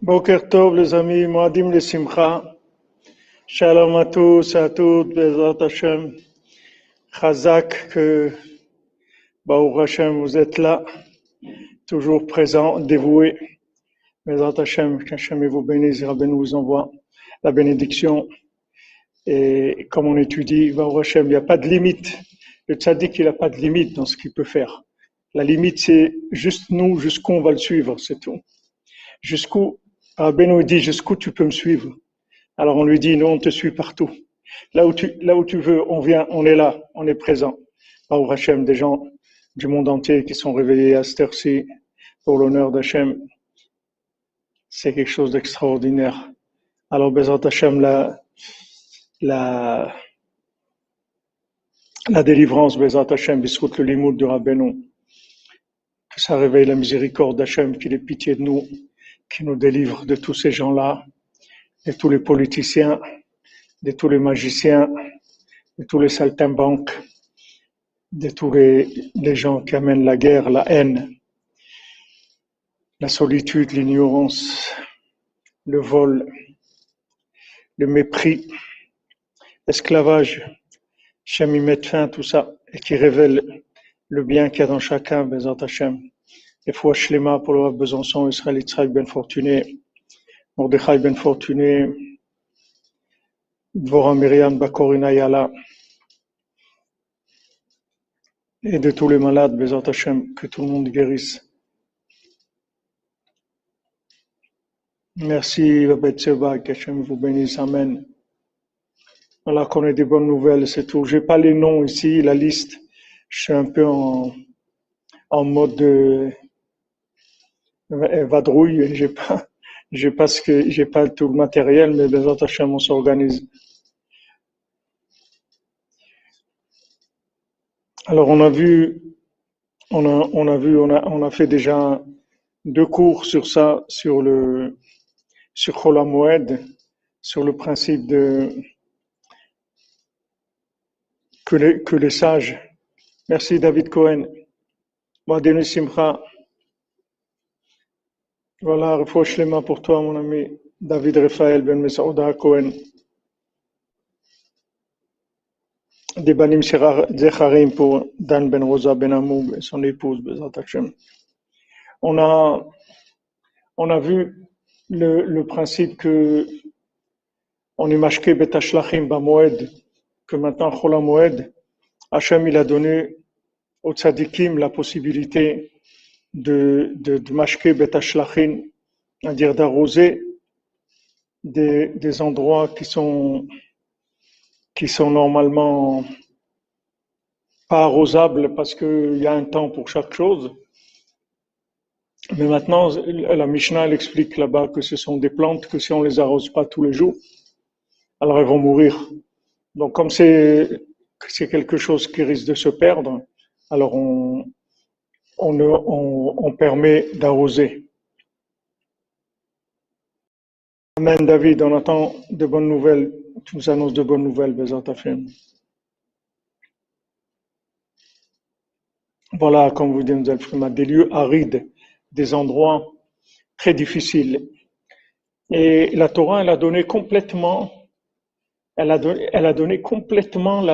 Boker Tov, les amis, Moadim le Simcha. Shalom à tous et à toutes, Bezrat Hashem. Chazak, que Baruch Hashem, vous êtes là, toujours présent, dévoué. Bezrat Hashem, qu'Hashem vous bénisse, Rabben vous envoie la bénédiction. Et comme on étudie, Baruch Hashem, il n'y a pas de limite. Le tzaddik, il n'a pas de limite dans ce qu'il peut faire. La limite, c'est juste nous, jusqu'où on va le suivre, c'est tout. Jusqu'où Rabbi nous dit jusqu'où tu peux me suivre? Alors on lui dit, nous on te suit partout. Là où tu, là où tu veux, on vient, on est là, on est présent. Par Hachem, des gens du monde entier qui sont réveillés à cette heure-ci pour l'honneur d'Hachem. C'est quelque chose d'extraordinaire. Alors, Bezrat Hachem, la, la, la délivrance, Bezrat Hachem, biscout le limoud de Rabbeinu. Que ça réveille la miséricorde d'Hachem, qu'il ait pitié de nous qui nous délivre de tous ces gens-là, de tous les politiciens, de tous les magiciens, de tous les saltimbanques, de tous les, gens qui amènent la guerre, la haine, la solitude, l'ignorance, le vol, le mépris, l'esclavage. Hachem y met fin à tout ça et qui révèle le bien qu'il y a dans chacun, Bezat Hachem. Et foi Shlema Rav Besançon, Israël Yitzhak Ben Fortuné, Mordechai Ben Fortuné, Dvorah Myriam Bakorina Yala, et de tous les malades, Bezat Hashem, que tout le monde guérisse. Merci, Rabbi Tseba, que Hashem vous bénisse, Amen. Voilà qu'on ait des bonnes nouvelles, c'est tout. J'ai pas les noms ici, la liste. Je suis un peu en, en mode de vadrouille, j'ai pas, j'ai pas que, j'ai pas tout le matériel, mais les autres on s'organise. Alors, on a vu, on a, vu, on a, fait déjà deux cours sur ça, sur le, sur sur le principe de, que les, que les sages. Merci David Cohen. Wadenu Simcha. Voilà, reproche les mains pour toi, mon ami David Raphaël Ben Mesouda Cohen. Des banim zecharim pour Dan Ben Rosa Ben Amou et son épouse Bezat Hashem. On a, on a vu le, principe que on est mashke betashlachim bamoed, que maintenant chola moed, Hashem il a donné aux tzadikim la possibilité de, de, de mashke betashlachin, c'est-à-dire d'arroser des, des endroits qui sont, qui sont normalement pas arrosables parce qu'il y a un temps pour chaque chose. Mais maintenant, la Mishnah elle explique là-bas que ce sont des plantes que si on les arrose pas tous les jours, alors elles vont mourir. Donc comme c'est c'est quelque chose qui risque de se perdre, alors on, on, permet d'arroser. Amen, David. On attend de bonnes nouvelles. Tu nous annonces de bonnes nouvelles, Bézat Voilà, comme vous dites, des lieux arides, des endroits très difficiles. Et la Torah, elle a donné complètement, elle a donné, complètement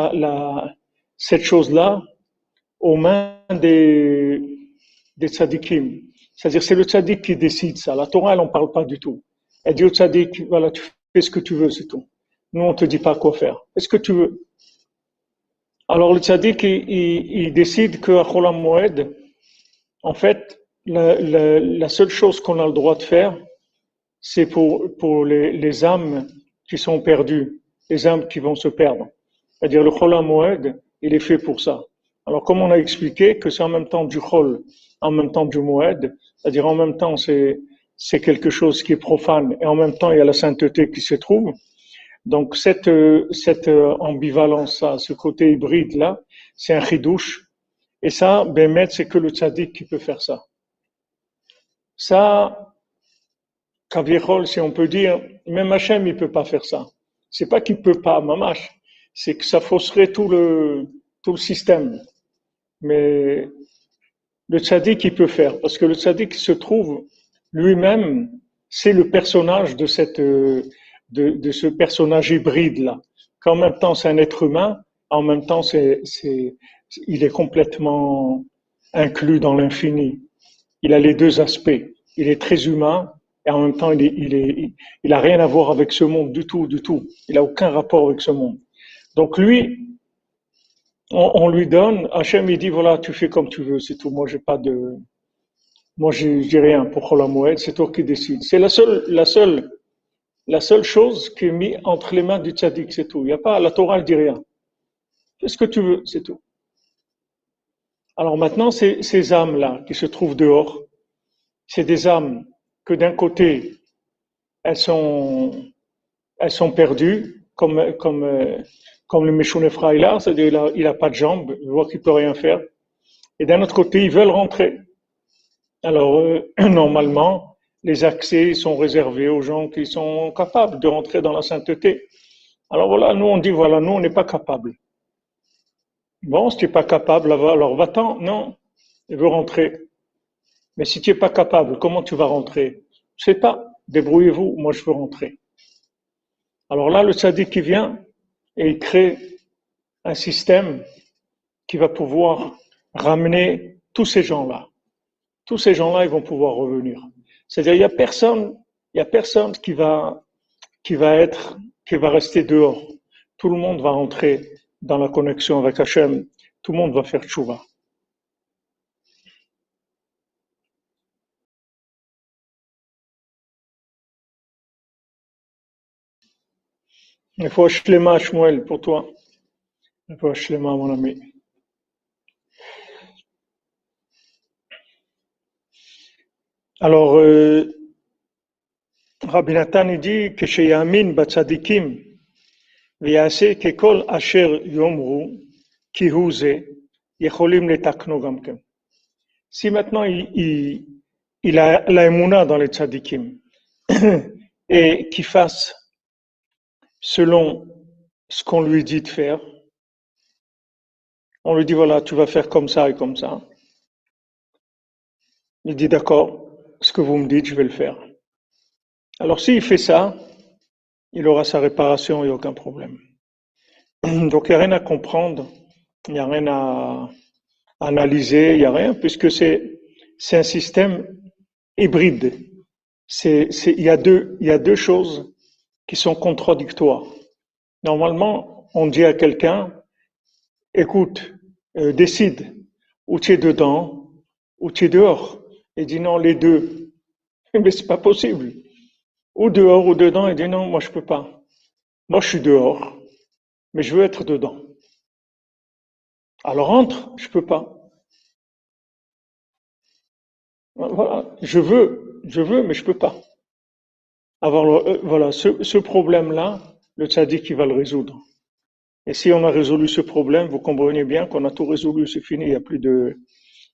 cette chose-là aux mains des, des tzadikim. C'est-à-dire, c'est le tzadik qui décide ça. La Torah, elle n'en parle pas du tout. Elle dit au tzadik, voilà, tu fais ce que tu veux, c'est tout. Nous, on te dit pas quoi faire. Est-ce que tu veux? Alors, le tzadik, il, décide que à Moed, en fait, la seule chose qu'on a le droit de faire, c'est pour, pour les, les âmes qui sont perdues, les âmes qui vont se perdre. C'est-à-dire, le Cholam Moed, il est fait pour ça. Alors, comme on a expliqué que c'est en même temps du Chol, en même temps du Moed, c'est-à-dire en même temps c'est, c'est quelque chose qui est profane et en même temps il y a la sainteté qui se trouve. Donc cette, cette ambivalence, ça, ce côté hybride là, c'est un chidouche. Et ça, Bémet, c'est que le tzaddik qui peut faire ça. Ça, Kaviechol, si on peut dire, même Hachem, il peut pas faire ça. C'est pas qu'il peut pas, mamash. C'est que ça fausserait tout le, tout le système. Mais le tzaddik, il peut faire. Parce que le tzaddik se trouve lui-même, c'est le personnage de cette, de, de ce personnage hybride là. Qu'en même temps c'est un être humain, en même temps c'est, c'est, il est complètement inclus dans l'infini. Il a les deux aspects. Il est très humain et en même temps il est, il est, il a rien à voir avec ce monde du tout, du tout. Il a aucun rapport avec ce monde. Donc lui, on, lui donne, Hachem il dit voilà, tu fais comme tu veux, c'est tout. Moi j'ai pas de, moi j'ai rien pour la Moed, c'est toi qui décides. C'est la seule, la seule, la seule chose qui est mise entre les mains du tzaddik, c'est tout. Il y a pas, la Torah ne dit rien. Fais ce que tu veux, c'est tout. Alors maintenant, ces, ces âmes-là qui se trouvent dehors, c'est des âmes que d'un côté, elles sont, elles sont perdues, comme, comme, euh, comme le Meshoun là, c'est-à-dire il n'a pas de jambes, il voit qu'il peut rien faire. Et d'un autre côté, ils veulent rentrer. Alors, euh, normalement, les accès sont réservés aux gens qui sont capables de rentrer dans la sainteté. Alors voilà, nous on dit, voilà, nous on n'est pas capables. Bon, si tu n'es pas capable, alors va-t'en. Non, il veut rentrer. Mais si tu n'es pas capable, comment tu vas rentrer? Je sais pas. Débrouillez-vous, moi je veux rentrer. Alors là, le sadique qui vient et il crée un système qui va pouvoir ramener tous ces gens-là. Tous ces gens-là, ils vont pouvoir revenir. C'est-à-dire, il y a personne, il y a personne qui va, qui va être, qui va rester dehors. Tout le monde va rentrer dans la connexion avec Hachem, tout le monde va faire tchouva. Il faut Shlema Shmuel pour toi. Il faut Shlema, mon ami. Alors, euh, Rabbi Nathan dit que chez Yamin Batzadikim, ויעשה ככל אשר יאמרו כי הוא זה, יכולים לתקנו גם כן. Si maintenant il, il, il a la dans les tzadikim et qu'il fasse selon ce qu'on lui dit de faire, on lui dit voilà, tu vas faire comme ça et comme ça. Il dit d'accord, ce que vous me dites, je vais le faire. Alors s'il fait ça, il aura sa réparation, a aucun problème. Donc il n'y a rien à comprendre, il n'y a rien à analyser, il n'y a rien, puisque c'est un système hybride. C'est il, y a deux, il y a deux choses qui sont contradictoires. Normalement, on dit à quelqu'un, écoute, euh, décide, ou tu es dedans, ou tu es dehors. Il dit non, les deux. Mais c'est pas possible ou dehors ou dedans, il dit non, moi je peux pas. Moi je suis dehors, mais je veux être dedans. Alors entre, je peux pas. Voilà, je veux, je veux, mais je peux pas. Alors euh, voilà, ce, problème-là, le tzaddik il va le résoudre. Et si on a résolu ce problème, vous comprenez bien qu'on a tout résolu, c'est fini, il n'y a plus de,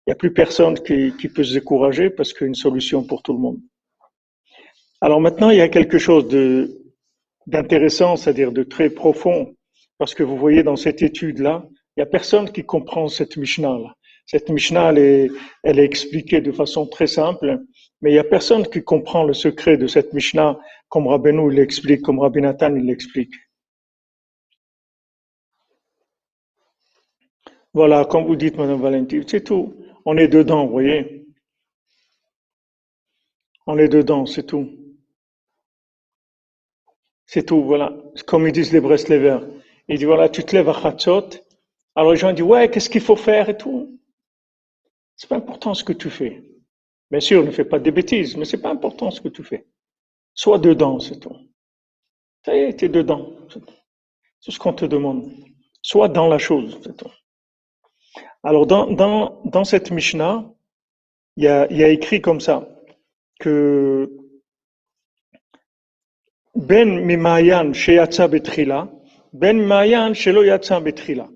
il a plus personne qui, qui peut se décourager parce qu'il y a une solution pour tout le monde. Alors maintenant, il y a quelque chose de, d'intéressant, c'est-à-dire de très profond, parce que vous voyez dans cette étude-là, il n'y a personne qui comprend cette Mishnah-là. Cette Mishnah, est, elle est expliquée de façon très simple, mais il n'y a personne qui comprend le secret de cette Mishnah comme Rabbeinu l'explique, comme Rabbi Nathan l'explique. Voilà, comme vous dites, Madame Valentine, c'est tout. On est dedans, vous voyez. On est dedans, c'est tout. C'est tout, voilà. Comme ils disent les Breslevers. Ils disent, voilà, tu te lèves à Khatsot. Alors les gens disent, ouais, qu'est-ce qu'il faut faire et tout. C'est pas important ce que tu fais. Bien sûr, ne fais pas des bêtises, mais c'est pas important ce que tu fais. Sois dedans, c'est tout. Ça y est, tu es dedans. C'est ce qu'on te demande. Sois dans la chose, c'est tout. Alors, dans, dans, dans cette Mishnah, il y a, écrit comme ça que ben mimayan sheyatsa betrila, ben mimayan shelo yatsa betrila.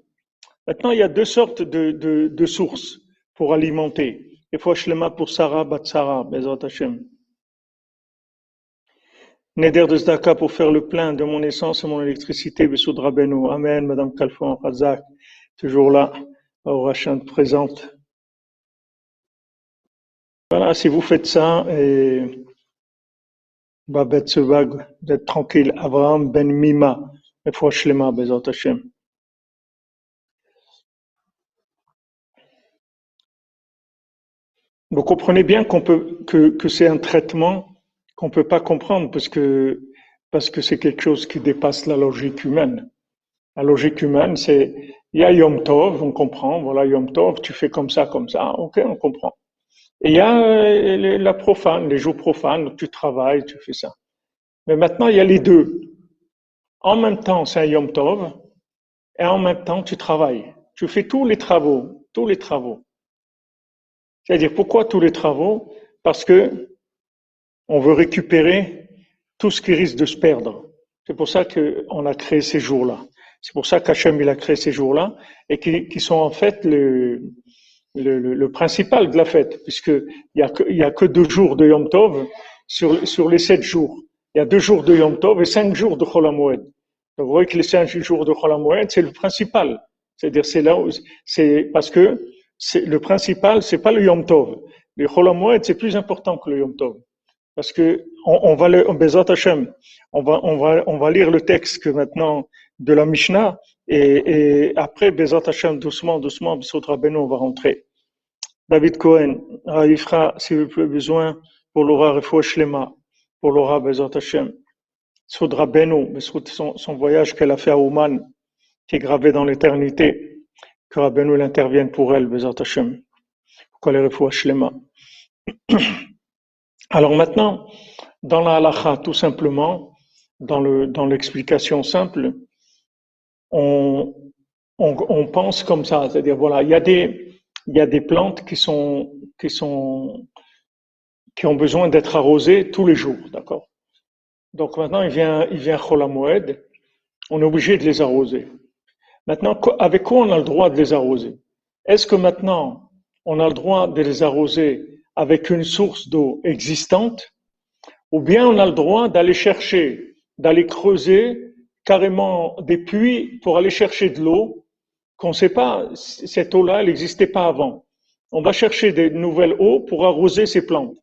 Maintenant, il y a deux sortes de, de sources pour alimenter. Faut shlema pour Sarah Batsara, Bezat Hashem. Neder de Zdaka pour faire le plein de mon essence et mon électricité, Bessoudra Benu. Amen, Madame Kalfon, Razak, toujours là, au Rachin présente. Voilà, si vous faites ça, et Babet Sevag, d'être tranquille. Abraham Ben Mima, et Shlema, Bezat Hashem. Vous comprenez bien qu'on peut, que, que c'est un traitement qu'on peut pas comprendre parce que, parce que c'est quelque chose qui dépasse la logique humaine. La logique humaine, c'est, il y a Yom Tov, on comprend, voilà Yom Tov, tu fais comme ça, comme ça, ok, on comprend. Et il y a euh, la profane, les jours profanes, tu travailles, tu fais ça. Mais maintenant, il y a les deux. En même temps, c'est un Yom Tov, et en même temps, tu travailles. Tu fais tous les travaux, tous les travaux. C'est-à-dire, pourquoi tous les travaux? Parce que on veut récupérer tout ce qui risque de se perdre. C'est pour ça qu'on a créé ces jours-là. C'est pour ça qu'Hachem il a créé ces jours-là et qui, sont en fait le, le, principal de la fête, puisqu'il n'y a, que, il y a que deux jours de Yom Tov sur, sur les sept jours. Il y a deux jours de Yom Tov et cinq jours de Chol Donc vous voyez que les cinq jours de Chol c'est le principal. C'est-à-dire, c'est là où, c'est parce que le principal, c'est pas le Yom Tov. Le Chol c'est plus important que le Yom Tov. Parce que on, on va le, on va, on va, on va lire le texte que maintenant de la Mishnah et, et après Bezat Hashem, doucement, doucement, Bissotra Beno, on va rentrer. David Cohen, Raifra, si vous avez besoin, pour l'aura Refouach Lema, pour l'aura Bezat Hashem. Soudra Beno, son, son voyage qu'elle a fait à Ouman, qui est gravé dans l'éternité que Rabbeinu intervienne pour elle, Bezat Hashem, Alors maintenant, dans la halakha, tout simplement, dans le dans l'explication simple, on, on, on, pense comme ça, c'est-à-dire voilà, il y a des il y a des plantes qui sont qui sont qui ont besoin d'être arrosées tous les jours, d'accord? Donc maintenant, il vient il vient Cholamoued, on est obligé de les arroser. Maintenant, avec quoi on a le droit de les arroser? Est-ce que maintenant, on a le droit de les arroser avec une source d'eau existante? Ou bien on a le droit d'aller chercher, d'aller creuser carrément des puits pour aller chercher de l'eau qu'on ne sait pas, cette eau-là, elle n'existait pas avant. On va chercher des nouvelles eaux pour arroser ces plantes.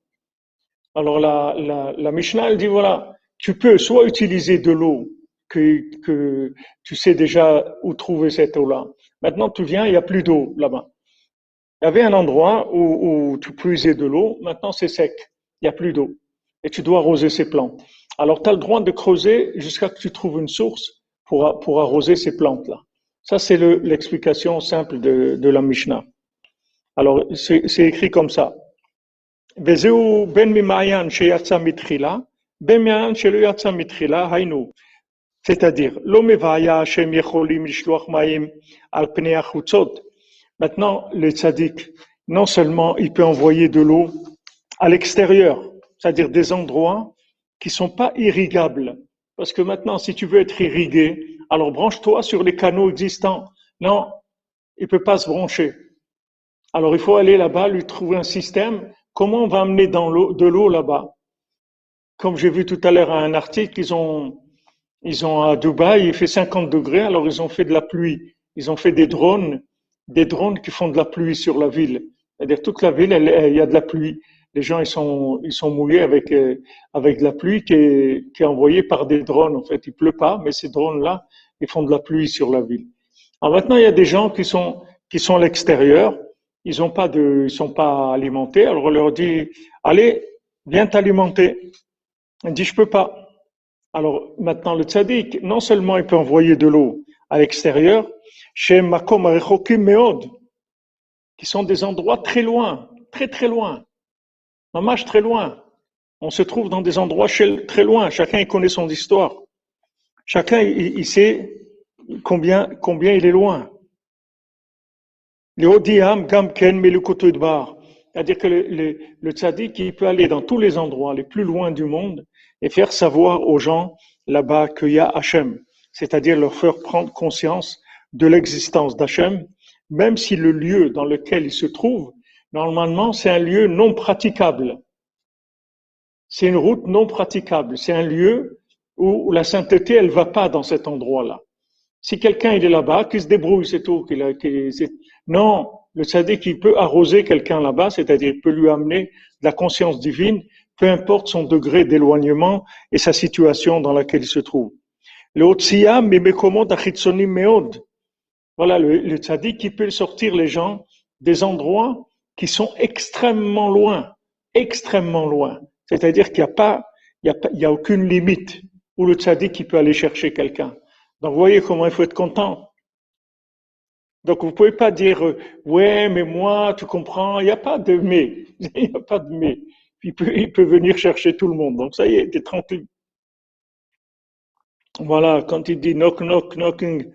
Alors la, la, la Mishnah, elle dit voilà, tu peux soit utiliser de l'eau que, tu sais déjà où trouver cette eau-là. Maintenant, tu viens, il n'y a plus d'eau là-bas. Il y avait un endroit où, tu puisais de l'eau, maintenant c'est sec, il n'y a plus d'eau. Et tu dois arroser ces plantes. Alors, tu as le droit de creuser jusqu'à ce que tu trouves une source pour, pour arroser ces plantes-là. Ça, c'est l'explication simple de, de, la Mishnah. Alors, c'est écrit comme ça. ben ben c'est-à-dire, Maintenant, le tzaddik, non seulement il peut envoyer de l'eau à l'extérieur, c'est-à-dire des endroits qui sont pas irrigables. Parce que maintenant, si tu veux être irrigué, alors branche-toi sur les canaux existants. Non, il peut pas se brancher. Alors il faut aller là-bas, lui trouver un système. Comment on va amener dans l'eau, de l'eau là-bas? Comme j'ai vu tout à l'heure un article, ils ont ils ont à Dubaï, il fait 50 degrés, alors ils ont fait de la pluie. Ils ont fait des drones, des drones qui font de la pluie sur la ville. C'est-à-dire toute la ville, il y a de la pluie. Les gens ils sont ils sont mouillés avec euh, avec de la pluie qui est qui est envoyée par des drones. En fait, il pleut pas, mais ces drones-là, ils font de la pluie sur la ville. Alors maintenant, il y a des gens qui sont qui sont à l'extérieur. Ils ont pas de, ils sont pas alimentés. Alors on leur dit, allez, viens t'alimenter. Ils disent, je peux pas. Alors maintenant, le tzaddik, non seulement il peut envoyer de l'eau à l'extérieur, chez Makom Meod, qui sont des endroits très loin, très très loin, mamash très loin. On se trouve dans des endroits très loin. Chacun connaît son histoire. Chacun il, sait combien il est loin. C'est-à-dire que le, le, le tzaddik, il peut aller dans tous les endroits les plus loin du monde et faire savoir aux gens là-bas qu'il y a Hachem, c'est-à-dire leur faire prendre conscience de l'existence d'Hachem, même si le lieu dans lequel ils se trouvent, normalement, c'est un lieu non praticable. C'est une route non praticable. C'est un lieu où la sainteté, elle va pas dans cet endroit-là. Si quelqu'un est là-bas, qu'il se débrouille, c'est tout. Qu'il a, non, le tzaddik, il peut arroser quelqu'un là-bas, c'est-à-dire il peut lui amener de la conscience divine peu importe son degré d'éloignement et sa situation dans laquelle il se trouve. Le Voilà, le, le qui peut sortir les gens des endroits qui sont extrêmement loin, extrêmement loin. C'est-à-dire qu'il n'y a pas, il a, aucune limite où le tzaddik qui peut aller chercher quelqu'un. Donc, vous voyez comment il faut être content. Donc, vous pouvez pas dire, euh, ouais, mais moi, tu comprends, il n'y a pas de mais. Il n'y a pas de mais. Il peut, venir chercher tout le monde. Donc, ça y est, t'es tranquille. Voilà, quand il dit knock, knock, knocking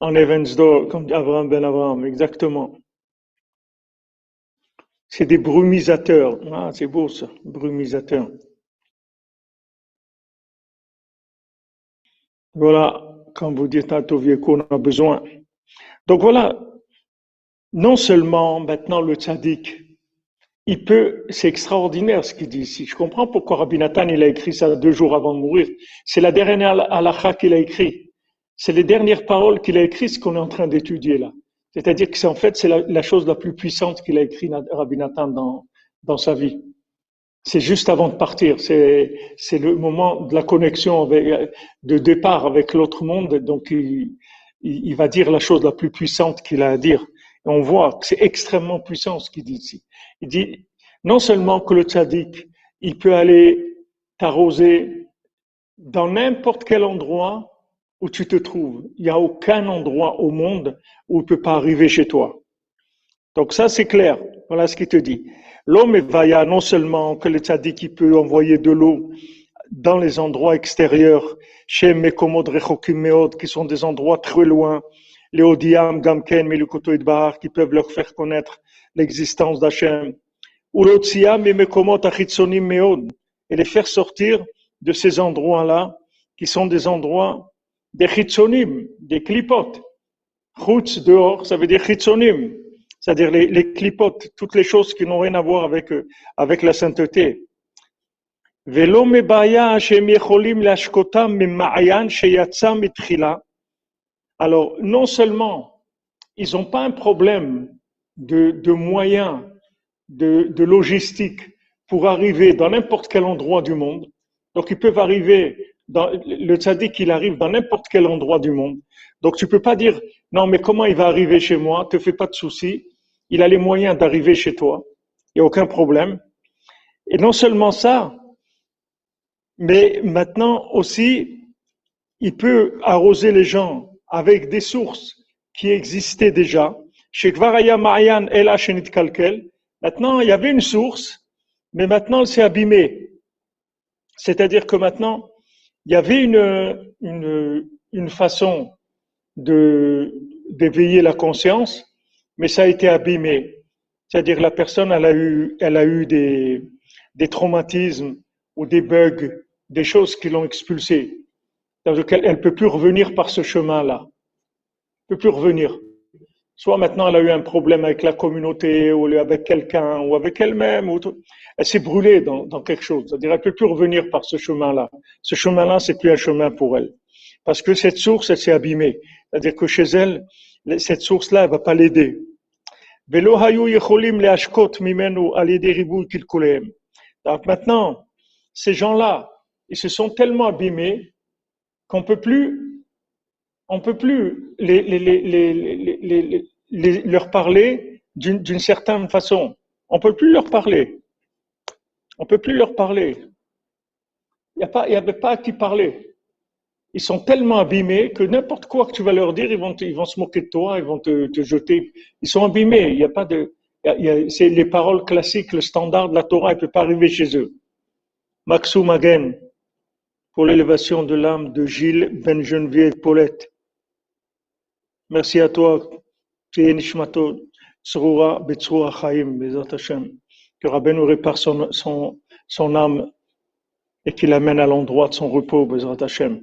on heaven's door, comme dit Abraham ben Abraham, exactement. C'est des brumisateurs. Ah, c'est beau ça, brumisateurs. Voilà, quand vous dites à qu'on a besoin. Donc voilà, non seulement maintenant le tzaddik, il peut, c'est extraordinaire ce qu'il dit ici. Je comprends pourquoi Rabbi Nathan, il a écrit ça deux jours avant de mourir. C'est la dernière halakha qu'il a écrit. C'est les dernières paroles qu'il a écrites, ce qu'on est en train d'étudier là. C'est-à-dire que c'est en fait, c'est la, chose la plus puissante qu'il a écrit Rabbi Nathan dans, dans sa vie. C'est juste avant de partir. C'est, c'est le moment de la connexion de départ avec l'autre monde. Donc, il, il, va dire la chose la plus puissante qu'il a à dire. Et on voit que c'est extrêmement puissant ce qu'il dit ici. Il dit, non seulement que le tzaddik, il peut aller t'arroser dans n'importe quel endroit où tu te trouves. Il n'y a aucun endroit au monde où il ne peut pas arriver chez toi. Donc ça, c'est clair. Voilà ce qu'il te dit. L'homme vaillant, non seulement que le tzaddik peut envoyer de l'eau dans les endroits extérieurs, chez Mekomod Rechokim qui sont des endroits très loin, les Odiam, Gamken, et Bar, qui peuvent leur faire connaître l'existence d'Hachem. Et les faire sortir de ces endroits-là, qui sont des endroits des Chitsonim, des clipotes. Chutz dehors, ça veut dire Chitsonim, c'est-à-dire les, les clipotes, toutes les choses qui n'ont rien à voir avec, avec la sainteté. Alors, non seulement ils n'ont pas un problème de, moyens, de, logistique pour arriver dans n'importe quel endroit du monde. Donc, ils peuvent arriver dans, le tzaddik, il arrive dans n'importe quel endroit du monde. Donc, tu peux pas dire, non, mais comment il va arriver chez moi? Te fais pas de soucis. Il a les moyens d'arriver chez toi. Il n'y a aucun problème. Et non seulement ça, mais maintenant aussi, il peut arroser les gens avec des sources qui existaient déjà. Maintenant il y avait une source, mais maintenant elle s'est abîmée. C'est-à-dire que maintenant, il y avait une, une, une façon de, d'éveiller la conscience, mais ça a été abîmé. C'est-à-dire la personne, elle a eu, elle a eu des, des traumatismes ou des bugs des choses qui l'ont expulsée. Elle ne peut plus revenir par ce chemin-là. Elle ne peut plus revenir. Soit maintenant elle a eu un problème avec la communauté, ou avec quelqu'un, ou avec elle-même, ou elle s'est brûlée dans, dans, quelque chose. C'est-à-dire elle peut plus revenir par ce chemin-là. Ce chemin-là, c'est plus un chemin pour elle. Parce que cette source, elle s'est abîmée. C'est-à-dire que chez elle, cette source-là, elle va pas l'aider. Donc maintenant, ces gens-là, ils se sont tellement abîmés qu'on peut plus, on peut plus leur parler d'une certaine façon. On peut plus leur parler. On peut plus leur parler. Il n'y avait pas à qui parler. Ils sont tellement abîmés que n'importe quoi que tu vas leur dire, ils vont, ils vont se moquer de toi, ils vont te, te jeter. Ils sont abîmés. Il n'y a pas de, c'est les paroles classiques, le standard de la Torah, ne peut pas arriver chez eux. Maxou Magen, pour l'élévation de l'âme de Gilles Ben Geneviève Paulette. Merci à toi. Que nous répare son, son, son âme et qu'il l'amène à l'endroit de son repos, Bezat Hashem.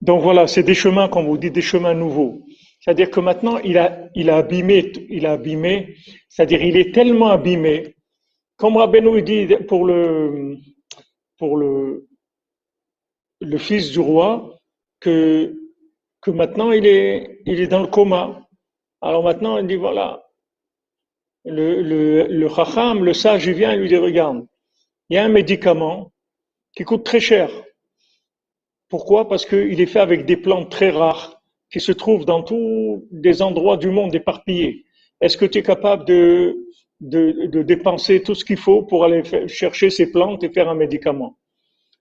Donc voilà, c'est des chemins, comme vous dites, des chemins nouveaux. C'est-à-dire que maintenant, il a, il a abîmé, il a abîmé, c'est-à-dire il est tellement abîmé comme Rabbeinu dit pour le, pour le, le fils du roi, que, maintenant il est, dans le coma. Alors maintenant, il dit voilà, le, le, le sage, vient et lui dit, regarde, il y a un médicament qui coûte très cher. Pourquoi? Parce qu'il est fait avec des plantes très rares qui se trouvent dans tous les endroits du monde éparpillés. Est-ce que tu es capable de dépenser tout ce qu'il faut pour aller chercher ces plantes et faire un médicament?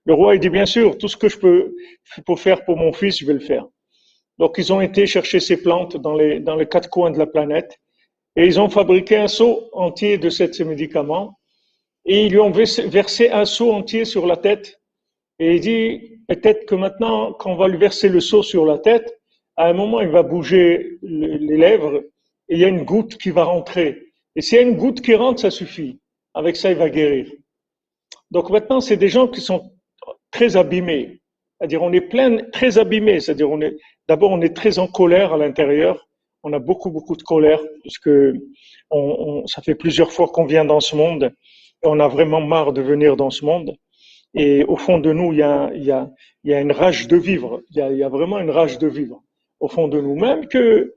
Le roi, il dit, bien sûr, tout ce que je peux pour faire pour mon fils, je vais le faire. Donc, ils ont été chercher ces plantes dans les, dans les quatre coins de la planète et ils ont fabriqué un seau entier de ces médicaments et ils lui ont versé un seau entier sur la tête. Et il dit, peut-être que maintenant, quand on va lui verser le seau sur la tête, à un moment, il va bouger les lèvres et il y a une goutte qui va rentrer. Et s'il y a une goutte qui rentre, ça suffit. Avec ça, il va guérir. Donc maintenant, c'est des gens qui sont très abîmés. C'est-à-dire, on est plein, très abîmés. C'est-à-dire, on est, d'abord, on est très en colère à l'intérieur. On a beaucoup, beaucoup de colère, puisque on, on, ça fait plusieurs fois qu'on vient dans ce monde on a vraiment marre de venir dans ce monde. Et au fond de nous, il y a, il y a, il y a une rage de vivre. Il y, a, il y a vraiment une rage de vivre au fond de nous. Même que,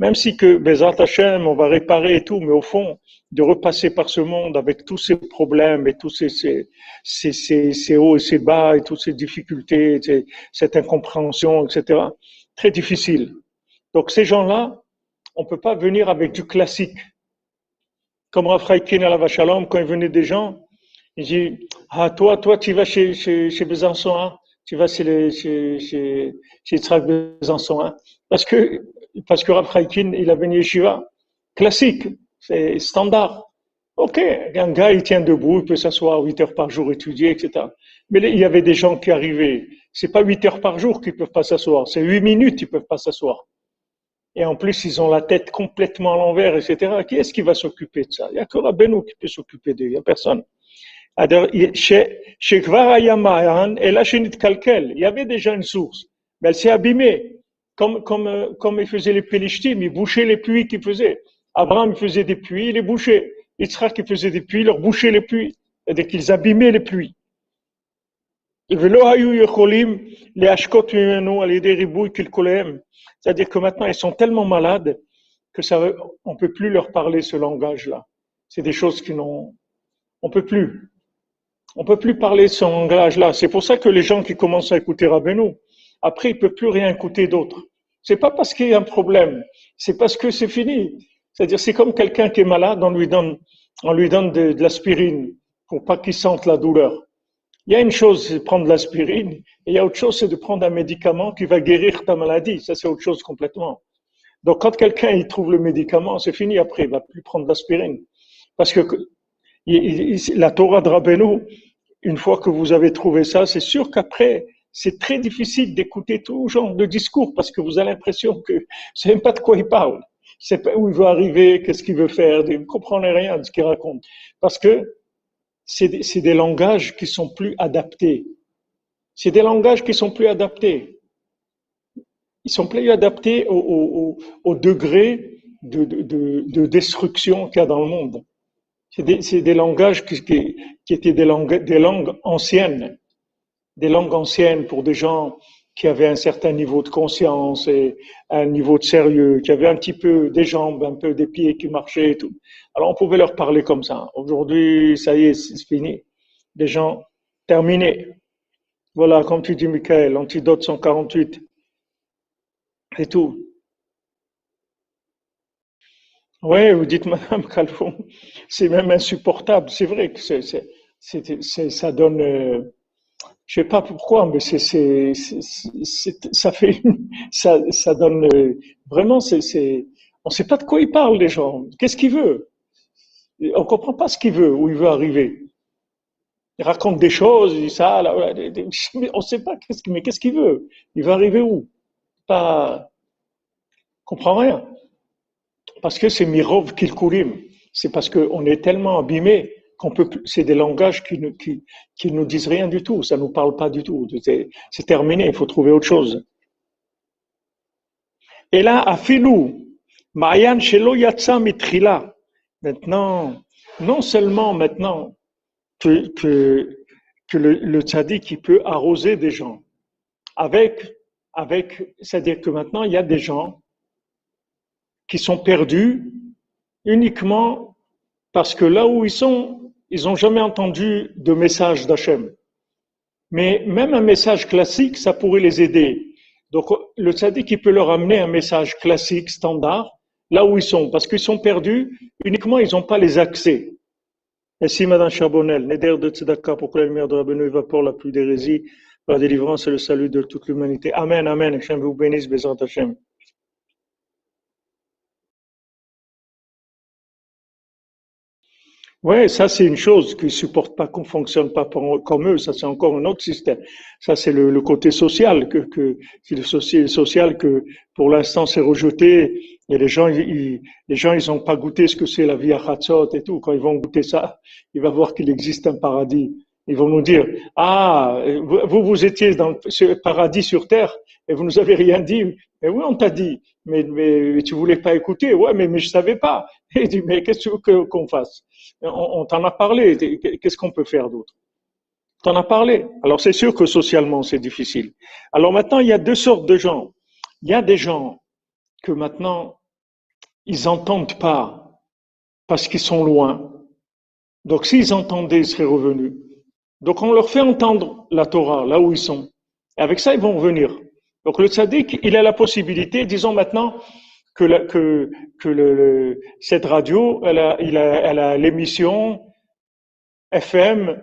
même si que Bezat Hashem, on va réparer et tout, mais au fond, de repasser par ce monde avec tous ces problèmes et tous ces, ces, ces, ces, hauts et ces bas et toutes ces difficultés, cette incompréhension, etc. Très difficile. Donc ces gens-là, on peut pas venir avec du classique. Comme Raphaël à la Vachalom, quand il venait des gens, il dit Ah, toi, toi, tu vas chez, chez, chez Besançon, hein? tu vas chez, les, chez, chez, chez Besançon. Hein? Parce que, parce que Raphaël il a venu Yeshiva. Classique, c'est standard. Ok, un gars, il tient debout, il peut s'asseoir 8 heures par jour, étudier, etc. Mais il y avait des gens qui arrivaient. C'est pas 8 heures par jour qu'ils peuvent pas s'asseoir, c'est 8 minutes qu'ils peuvent pas s'asseoir. Et en plus, ils ont la tête complètement à l'envers, etc. Qui est-ce qui va s'occuper de ça? Il n'y a que Rabbeinu qui peut s'occuper d'eux, il n'y a personne. Kalkel, il y avait déjà une source, mais elle s'est abîmée. Comme, comme, comme ils faisaient les Pélishtim, ils bouchaient les puits qu'ils faisaient. Abraham faisait des puits, il les bouchait. Yitzhak il faisait des puits, leur bouchait les puits. C'est-à-dire qu'ils abîmaient les puits. C'est-à-dire que maintenant, ils sont tellement malades que ça, on peut plus leur parler ce langage-là. C'est des choses qui n'ont, on peut plus. On peut plus parler ce langage-là. C'est pour ça que les gens qui commencent à écouter Rabbeinu, après, ils peuvent plus rien écouter d'autre. C'est pas parce qu'il y a un problème. C'est parce que c'est fini. C'est-à-dire, c'est comme quelqu'un qui est malade, on lui donne, de, de l'aspirine pour pas qu'il sente la douleur. Il y a une chose, c'est de prendre l'aspirine, et il y a autre chose, c'est de prendre un médicament qui va guérir ta maladie. Ça, c'est autre chose complètement. Donc, quand quelqu'un il trouve le médicament, c'est fini après, il va plus prendre l'aspirine. Parce que la Torah de une fois que vous avez trouvé ça, c'est sûr qu'après, c'est très difficile d'écouter tout genre de discours parce que vous avez l'impression que c'est même pas de quoi il parle. C'est pas où il veut arriver, qu'est-ce qu'il veut faire, vous ne comprenez rien de ce qu'il raconte. Parce que c'est des, langages qui sont plus adaptés. C'est des langages qui sont plus adaptés. Ils sont plus adaptés au, degré de, de, de destruction qu'il y a dans le monde. C'est des, langages qui, étaient des langues anciennes, des langues anciennes pour des gens qui avaient un certain niveau de conscience et un niveau de sérieux, qui avaient un petit peu des jambes, un peu des pieds qui marchaient et tout. Alors on pouvait leur parler comme ça. Aujourd'hui, ça y est, c'est fini. Les gens terminés. Voilà, comme tu dis, Michael, antidote 148. Et tout. Oui, vous dites, Madame Calfon, c'est même insupportable. C'est vrai que ça donne, euh, je sais pas pourquoi, mais c'est, ça fait, ça, ça donne vraiment, c'est, c'est, on sait pas de quoi il parle les gens. Qu'est-ce qu'il veut On comprend pas ce qu'il veut, où il veut arriver. Il raconte des choses, il dit ça, là, on sait pas qu'est-ce mais qu'est-ce qu'il veut Il veut arriver où? Pas, comprend rien. Parce que c'est mirov kilkurim. C'est parce qu'on est tellement abîmé c'est des langages qui ne qui, qui nous disent rien du tout. Ça nous parle pas du tout. C'est terminé. Il faut trouver autre chose. Et là, afilou, Mayan shelo yatsa mitrila. Maintenant, non seulement maintenant que, que, le, le tzaddik peut arroser des gens avec, avec, c'est-à-dire que maintenant il y a des gens qui sont perdus uniquement Parce que là où ils sont, ils n'ont jamais entendu de message d'Hachem. Mais même un message classique, ça pourrait les aider. Donc le tzaddik, il peut leur amener un message classique, standard, là où ils sont, parce qu'ils sont perdus, uniquement ils n'ont pas les accès. Merci Madame Charbonnel, Neder de Tzedaka, pour que la lumière de la Benoît évapore la pluie d'hérésie, la délivrance et le salut de toute l'humanité. Amen, Amen, Hachem vous bénisse, Bézant Hachem. Oui, ça c'est une chose qu'ils supportent pas qu'on fonctionne pas comme eux. Ça c'est encore un autre système. Ça c'est le, côté social que, que c'est le social, que pour l'instant c'est rejeté. Et les gens, ils, les gens, ils ont pas goûté ce que c'est la vie à Hatzot et tout. Quand ils vont goûter ça, ils vont voir qu'il existe un paradis. Ils vont nous dire, ah, vous, vous étiez dans ce paradis sur terre et vous nous avez rien dit. Mais oui, on t'a dit. Mais, mais tu voulais pas écouter. Ouais, mais, mais je savais pas. Il dit, mais qu'est-ce que qu'on fasse? On, t'en a parlé. Qu'est-ce qu'on peut faire d'autre? T'en as parlé. Alors c'est sûr que socialement c'est difficile. Alors maintenant il y a deux sortes de gens. Il y a des gens que maintenant ils n'entendent pas parce qu'ils sont loin. Donc s'ils entendaient, ils seraient revenus. Donc on leur fait entendre la Torah là où ils sont. Et avec ça, ils vont revenir. Donc le tzaddik, il a la possibilité, disons maintenant, que, que, que cette radio, elle a, il a, elle a l'émission FM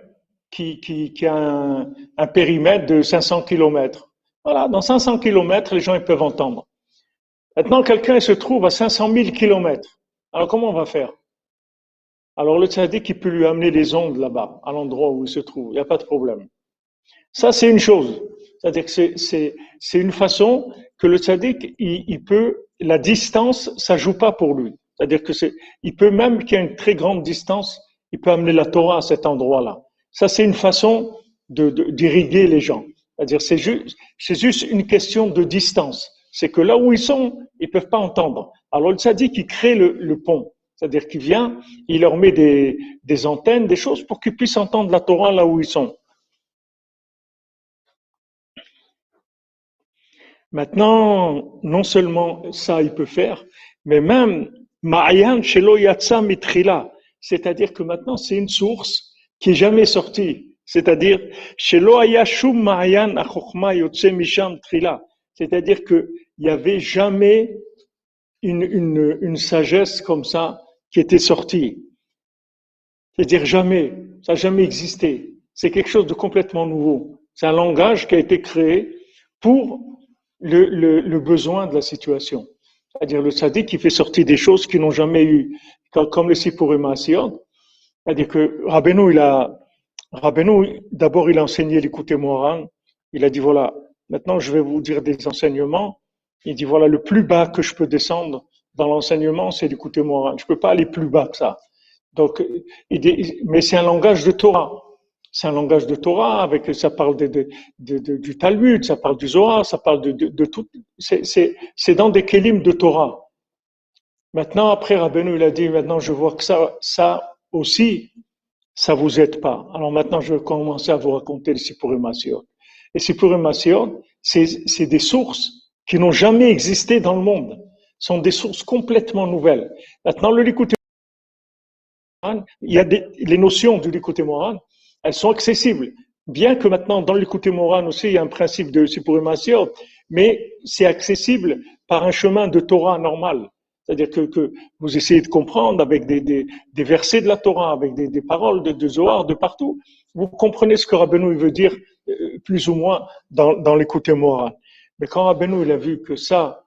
qui, qui, a un, périmètre de 500 km. Voilà, dans 500 km, les gens ils peuvent entendre. Maintenant, quelqu'un se trouve à 500 000 km. Alors comment on va faire? Alors le tzaddik, il peut lui amener les ondes là-bas, à l'endroit où il se trouve. Il n'y a pas de problème. Ça, c'est une chose. C'est-à-dire que c'est une façon que le tzaddik, il peut la distance, ça joue pas pour lui. C'est-à-dire que c'est, il peut même qu'il y ait une très grande distance, il peut amener la Torah à cet endroit-là. Ça, c'est une façon de, d'irriguer les gens. C'est-à-dire, c'est juste, c'est juste une question de distance. C'est que là où ils sont, ils peuvent pas entendre. Alors le tzaddik, il crée le, le pont. C'est-à-dire qu'il vient, il leur met des, des antennes, des choses pour qu'ils puissent entendre la Torah là où ils sont. Maintenant, non seulement ça, il peut faire, mais même Ma'ayan Shelo Yatsa Mitrila, c'est-à-dire que maintenant, c'est une source qui est jamais sortie. C'est-à-dire, Shelo Ayashum Ma'ayan Achochma Yotse Misham Trila. C'est-à-dire qu'il n'y avait jamais une, une, une sagesse comme ça qui était sortie. C'est-à-dire jamais. Ça n'a jamais existé. C'est quelque chose de complètement nouveau. C'est un langage qui a été créé pour le, le, le, besoin de la situation. C'est-à-dire le sadique qui fait sortir des choses qui n'ont jamais eu, comme le Sipurim C'est-à-dire que Rabbeinu, il a, Rabbeinu, d'abord, il a enseigné l'écouter Moran. Il a dit, voilà, maintenant, je vais vous dire des enseignements. Il dit, voilà, le plus bas que je peux descendre dans l'enseignement, c'est d'écouter Moran. Je peux pas aller plus bas que ça. Donc, il dit, mais c'est un langage de Torah c'est un langage de Torah, avec, ça parle de, du Talmud, ça parle du Zohar, ça parle de, tout. C'est dans des kélim de Torah. Maintenant, après, Rabbeinu, il a dit, maintenant, je vois que ça, ça aussi, ça vous aide pas. Alors maintenant, je vais commencer à vous raconter les Sipurim Asiot. Les Sipurim Asiot, c'est des sources qui n'ont jamais existé dans le monde. Ce sont des sources complètement nouvelles. Maintenant, le Likuté il y a des, les notions du Likuté Moran, elles sont accessibles. Bien que maintenant, dans l'écouté moral aussi, il y a un principe de suprématie, mais c'est accessible par un chemin de Torah normal. C'est-à-dire que, vous essayez de comprendre avec des, versets de la Torah, avec des, paroles de, Zohar, de partout. Vous comprenez ce que Rabbeinu veut dire, euh, plus ou moins, dans, dans l'écouté moral. Mais quand Rabbeinu il a vu que ça,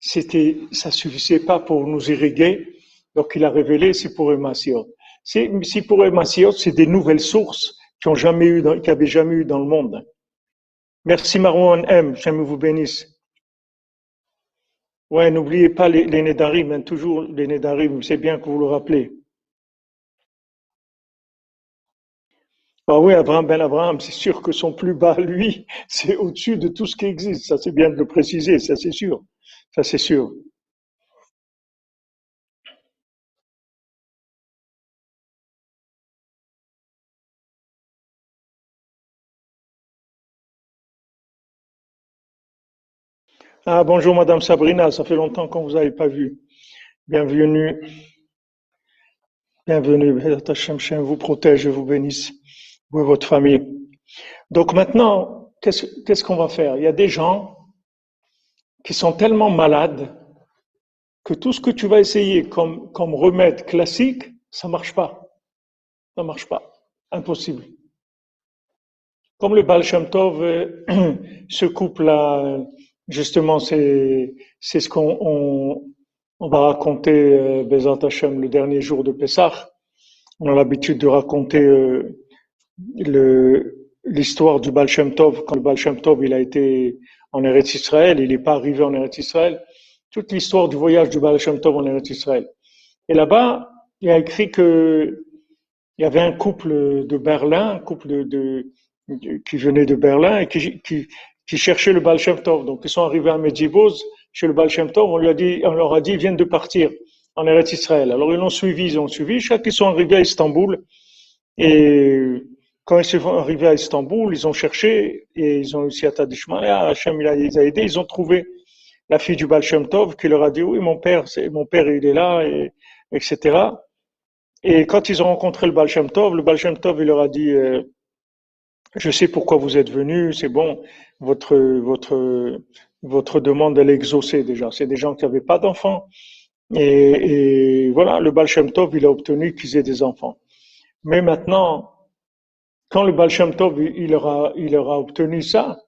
c'était, ça suffisait pas pour nous irriguer, donc il a révélé c'est pour si pour Massiot, c'est des nouvelles sources qui ont jamais eu, qui avaient jamais eu dans le monde. Merci Marwan M. J'aime vous bénisse. Ouais, n'oubliez pas les, les Nédarim, hein, toujours les Nédarim, c'est bien que vous le rappelez. Ah oui, Abraham Ben Abraham, c'est sûr que son plus bas, lui, c'est au-dessus de tout ce qui existe. Ça, c'est bien de le préciser, ça c'est sûr. Ça c'est sûr. Ah, bonjour Madame Sabrina, ça fait longtemps qu'on vous avait pas vu. Bienvenue. Bienvenue, Hashem vous protège et vous bénisse, vous et votre famille. Donc maintenant, qu'est-ce qu'on va faire? Il y a des gens qui sont tellement malades que tout ce que tu vas essayer comme, comme remède classique, ça marche pas. Ça marche pas. Impossible. Comme le Baal Tov, euh, ce couple-là, justement, c'est, c'est ce qu'on on, on va raconter, euh, Bezat Hashem, le dernier jour de Pessah. On a l'habitude de raconter euh, le, l'histoire du Baal Shem Tov. Quand le Baal Shem Tov, il a été en Eretz Israël, il n'est pas arrivé en Eretz Israël. Toute l'histoire du voyage du Baal Shem Tov en Eretz Israël. Et là-bas, il a écrit que il y avait un couple de Berlin, un couple de, de qui venait de Berlin et qui, qui, qui cherchait le Baal Shem Tov. Donc, ils sont arrivés à Medjibos, chez le Baal Shem Tov, on, lui a dit, on leur a dit, ils viennent de partir en Eretz Israël. Alors, ils l'ont suivi, ils ont suivi, chaque ils sont arrivés à Istanbul. Et quand ils sont arrivés à Istanbul, ils ont cherché et ils ont réussi à Tadishmaya, Hachem il les a aidés, ils ont trouvé la fille du Baal Shem Tov qui leur a dit, oui, mon père, mon père, il est là, et, etc. Et quand ils ont rencontré le Baal Shem Tov, le Baal Shem Tov, il leur a dit, euh, je sais pourquoi vous êtes venus, c'est bon, votre, votre, votre demande, elle est exaucée déjà. C'est des gens qui n'avaient pas d'enfants. Et, et, voilà, le Baal Shem Tov, il a obtenu qu'ils aient des enfants. Mais maintenant, quand le Baal Shem Tov, il leur a, il leur a obtenu ça,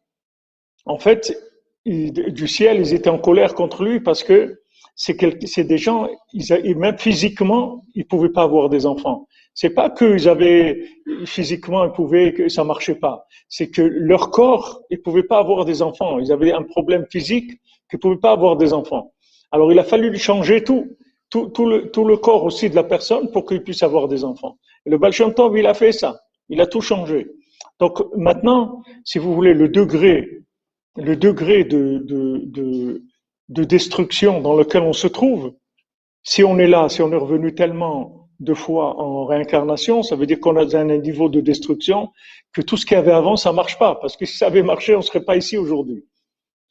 en fait, du ciel, ils étaient en colère contre lui parce que c'est des gens, ils, même physiquement, ils pouvaient pas avoir des enfants. C'est pas qu'ils avaient physiquement, ils pouvaient que ça marchait pas. C'est que leur corps, ils pouvaient pas avoir des enfants. Ils avaient un problème physique qu'ils pouvaient pas avoir des enfants. Alors il a fallu changer tout, tout, tout le, tout le corps aussi de la personne pour qu'il puisse avoir des enfants. Et le Baal il a fait ça. Il a tout changé. Donc maintenant, si vous voulez, le degré, le degré de, de, de, de destruction dans lequel on se trouve, si on est là, si on est revenu tellement deux fois en réincarnation, ça veut dire qu'on a un niveau de destruction que tout ce qu'il y avait avant, ça marche pas. Parce que si ça avait marché, on serait pas ici aujourd'hui.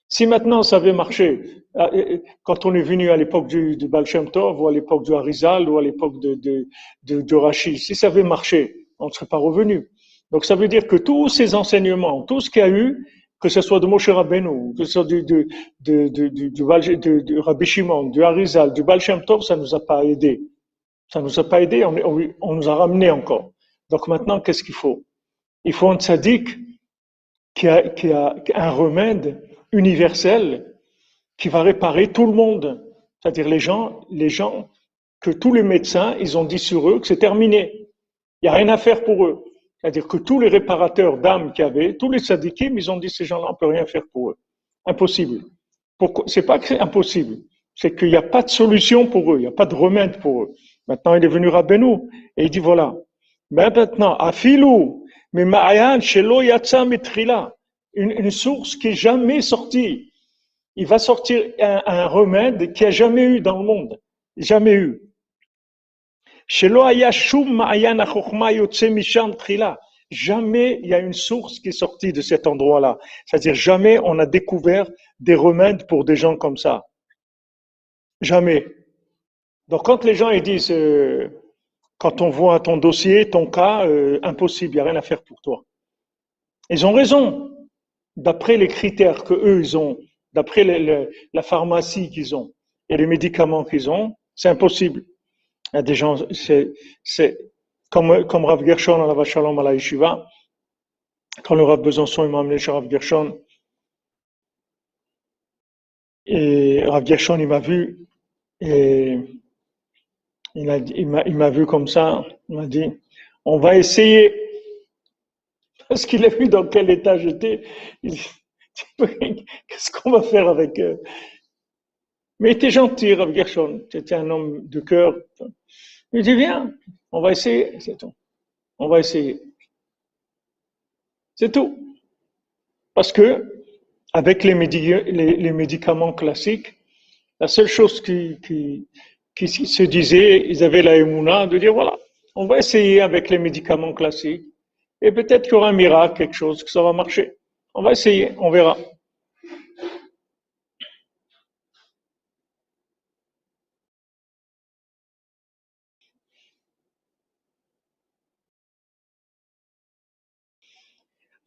Si maintenant ça avait marché, euh, quand on est venu à l'époque du, du Tov, ou à l'époque du Harizal, ou à l'époque de, de, Rachid, si ça avait marché, on ne serait pas revenu. Donc ça veut dire que tous ces enseignements, tout ce qu'il y a eu, que ce soit de Moshe Rabbeinu, que ce soit du, du, du Rabbi Shimon, du Harizal, du Baal Tov, ça nous a pas aidé. Ça nous a pas aidé, on, nous a ramené encore. Donc maintenant, qu'est-ce qu'il faut? Il faut un tzaddik qui a, un remède universel qui va réparer tout le monde. C'est-à-dire les gens, les gens que tous les médecins, ils ont dit sur eux que c'est terminé. Il n'y a rien à faire pour eux. C'est-à-dire que tous les réparateurs d'âmes qu'il y avait, tous les tzaddikim, ils ont dit ces gens-là, on peut rien faire pour eux. Impossible. Pourquoi? C'est pas que c'est impossible. C'est qu'il n'y a pas de solution pour eux. Il n'y a pas de remède pour eux. Maintenant, il est venu Rabbeinu et il dit voilà. Mais maintenant, afilou, mais ma'ayan shelo yatsa mitrila, une, source qui est jamais sortie. Il va sortir un, remède qui a jamais eu dans le monde. Jamais eu. Shelo ayashum ma'ayan achokhma yotse misham trila. Jamais il y a une source qui est sortie de cet endroit-là. C'est-à-dire jamais on a découvert des remèdes pour des gens comme ça. Jamais. Donc quand les gens ils disent, euh, quand on voit ton dossier, ton cas, euh, impossible, il n'y a rien à faire pour toi. Ils ont raison. D'après les critères que eux ils ont, d'après la pharmacie qu'ils ont et les médicaments qu'ils ont, c'est impossible. Il y a des gens, c'est, comme, comme Rav Gershon à la Vachalom à la Yeshiva, quand le Rav Besançon m'a amené chez Rav Gershon, et Rav Gershon il m'a vu, et il, m'a, vu comme ça, il m'a dit, on va essayer. Parce qu'il a vu dans quel état j'étais. Qu'est-ce qu'on va faire avec eux? Mais il était gentil, Rav Gershon. C'était un homme de cœur. Il dit, viens, on va essayer, c'est tout. On va essayer. C'est tout. Parce que, avec les, médicaments classiques, la seule chose qui, qui se disaient, ils avaient la émouna, de dire voilà, on va essayer avec les médicaments classiques et peut-être qu'il y aura un miracle, quelque chose, que ça va marcher. On va essayer, on verra.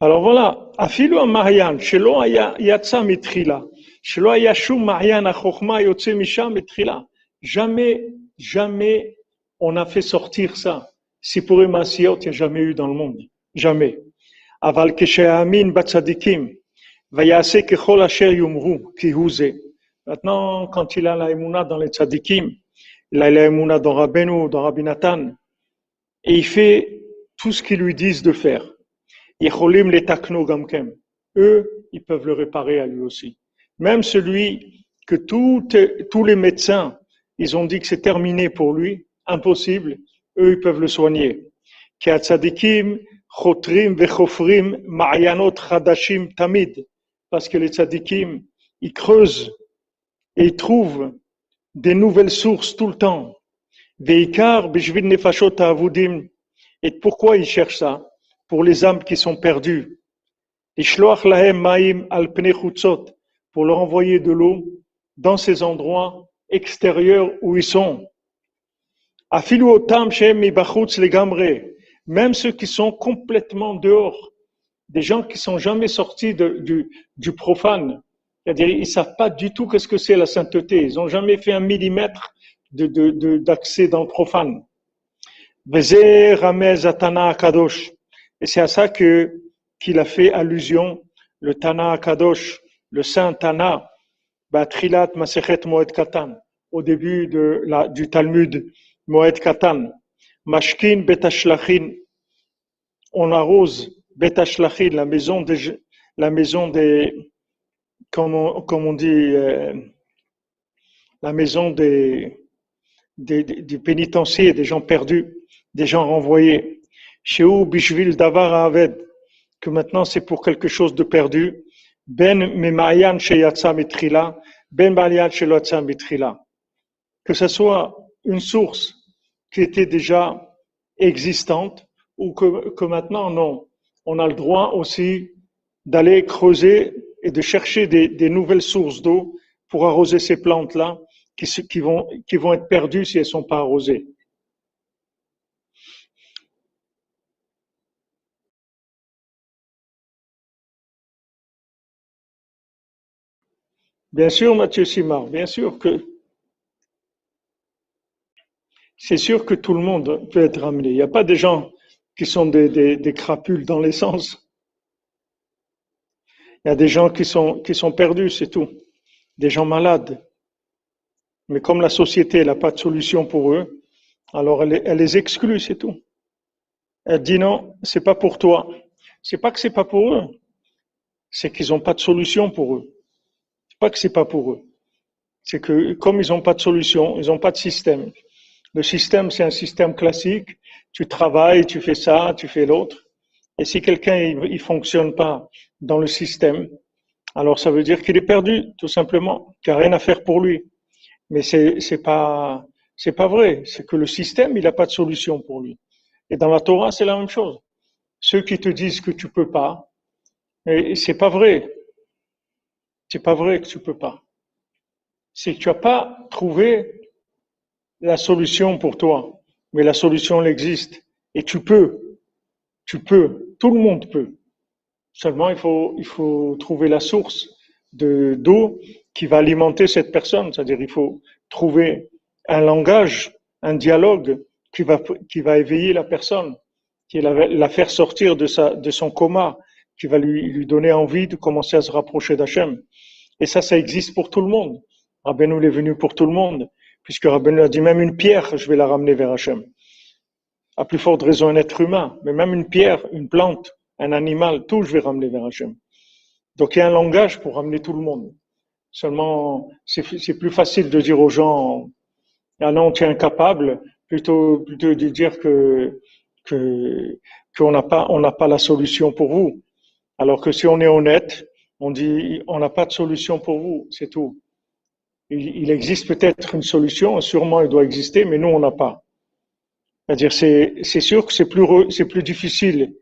Alors voilà, אפילו המעיין שלא היה, יצא מתחילה, שלא היה שום מעיין החוכמה יוצא משם מתחילה. Jamais, jamais on a fait sortir ça. Si pour Masiot, il n'y a jamais eu dans le monde. Jamais. Maintenant, quand il a la émouna dans les tzadikim, il a la émouna dans Rabbeinu, dans Rabbi Nathan, et il fait tout ce qu'ils lui disent de faire. Yecholim les takno gamkem. Eux, ils peuvent le réparer à lui aussi. Même celui que tout, tous les médecins, ils ont dit que c'est terminé pour lui, impossible, eux, ils peuvent le soigner. Parce que les tzadikim, ils creusent et ils trouvent des nouvelles sources tout le temps. Et pourquoi ils cherchent ça? Pour les âmes qui sont perdues. Pour leur envoyer de l'eau dans ces endroits extérieurs où ils sont. Même ceux qui sont complètement dehors. Des gens qui sont jamais sortis du, du profane. C'est-à-dire, ils savent pas du tout qu'est-ce que c'est la sainteté. Ils ont jamais fait un millimètre de, d'accès dans le profane. Et c'est à ça que, qu'il a fait allusion, le Tana Kadosh, le Saint Tana, Batrilat Masechet Moed Katan, au début de la, du Talmud Moed Katan. Mashkin Betashlachin, on arrose Betashlachin, la maison des, la maison des, comme on, comme on dit, euh, la maison des, des, des, du pénitencier, des gens perdus, des gens renvoyés. Chez Bishvil Davar Aved, que maintenant c'est pour quelque chose de perdu. Ben Memayan Sheyatsa Mitrila, Ben Balian Sheyatsa Mitrila. Que ce soit une source qui était déjà existante ou que, maintenant, non. On a le droit aussi d'aller creuser et de chercher des, nouvelles sources d'eau pour arroser ces plantes-là qui, qui, vont, qui vont être perdues si elles ne sont pas arrosées. Bien sûr, Mathieu Simard, bien sûr que c'est sûr que tout le monde peut être ramené. Il n'y a pas des gens qui sont des, crapules dans l'essence. Il y a des gens qui sont, qui sont perdus, c'est tout. Des gens malades. Mais comme la société n'a pas de solution pour eux, alors elle, elle les exclut, c'est tout. Elle dit non, c'est pas pour toi. C'est pas que c'est pas pour eux. C'est qu'ils n'ont pas de solution pour eux. Pas que c'est pas pour eux. C'est que comme ils n'ont pas de solution, ils n'ont pas de système. Le système, c'est un système classique. Tu travailles, tu fais ça, tu fais l'autre. Et si quelqu'un il, fonctionne pas dans le système, alors ça veut dire qu'il est perdu, tout simplement, qu'il n'y a rien à faire pour lui. Mais c'est c'est pas vrai. C'est que le système, il n'a pas de solution pour lui. Et dans la Torah, c'est la même chose. Ceux qui te disent que tu peux pas, c'est pas vrai. C'est pas vrai que tu peux pas. C'est que tu as pas trouvé la solution pour toi, mais la solution elle existe et tu peux. Tu peux. Tout le monde peut. Seulement, il faut, trouver la source de, d'eau qui va alimenter cette personne. C'est-à-dire, il faut trouver un langage, un dialogue qui va, qui va éveiller la personne, qui va la faire sortir de son coma, qui va lui, lui donner envie de commencer à se rapprocher d'Hachem. Et ça, ça existe pour tout le monde. Rabbeinu est venu pour tout le monde, puisque Rabbeinu a dit même une pierre, je vais la ramener vers Hachem. À plus forte raison, un être humain, mais même une pierre, une plante, un animal, tout, je vais ramener vers Hachem. Donc il y a un langage pour ramener tout le monde. Seulement, c'est plus facile de dire aux gens, ah non, tu es incapable, plutôt, plutôt de dire que, que, qu'on n'a pas, on n'a pas la solution pour vous. Alors que si on est honnête, on dit, on n'a pas de solution pour vous, c'est tout. Il, existe peut-être une solution, sûrement il doit exister, mais nous, on n'a pas. C'est-à-dire, c'est, sûr que c'est plus, difficile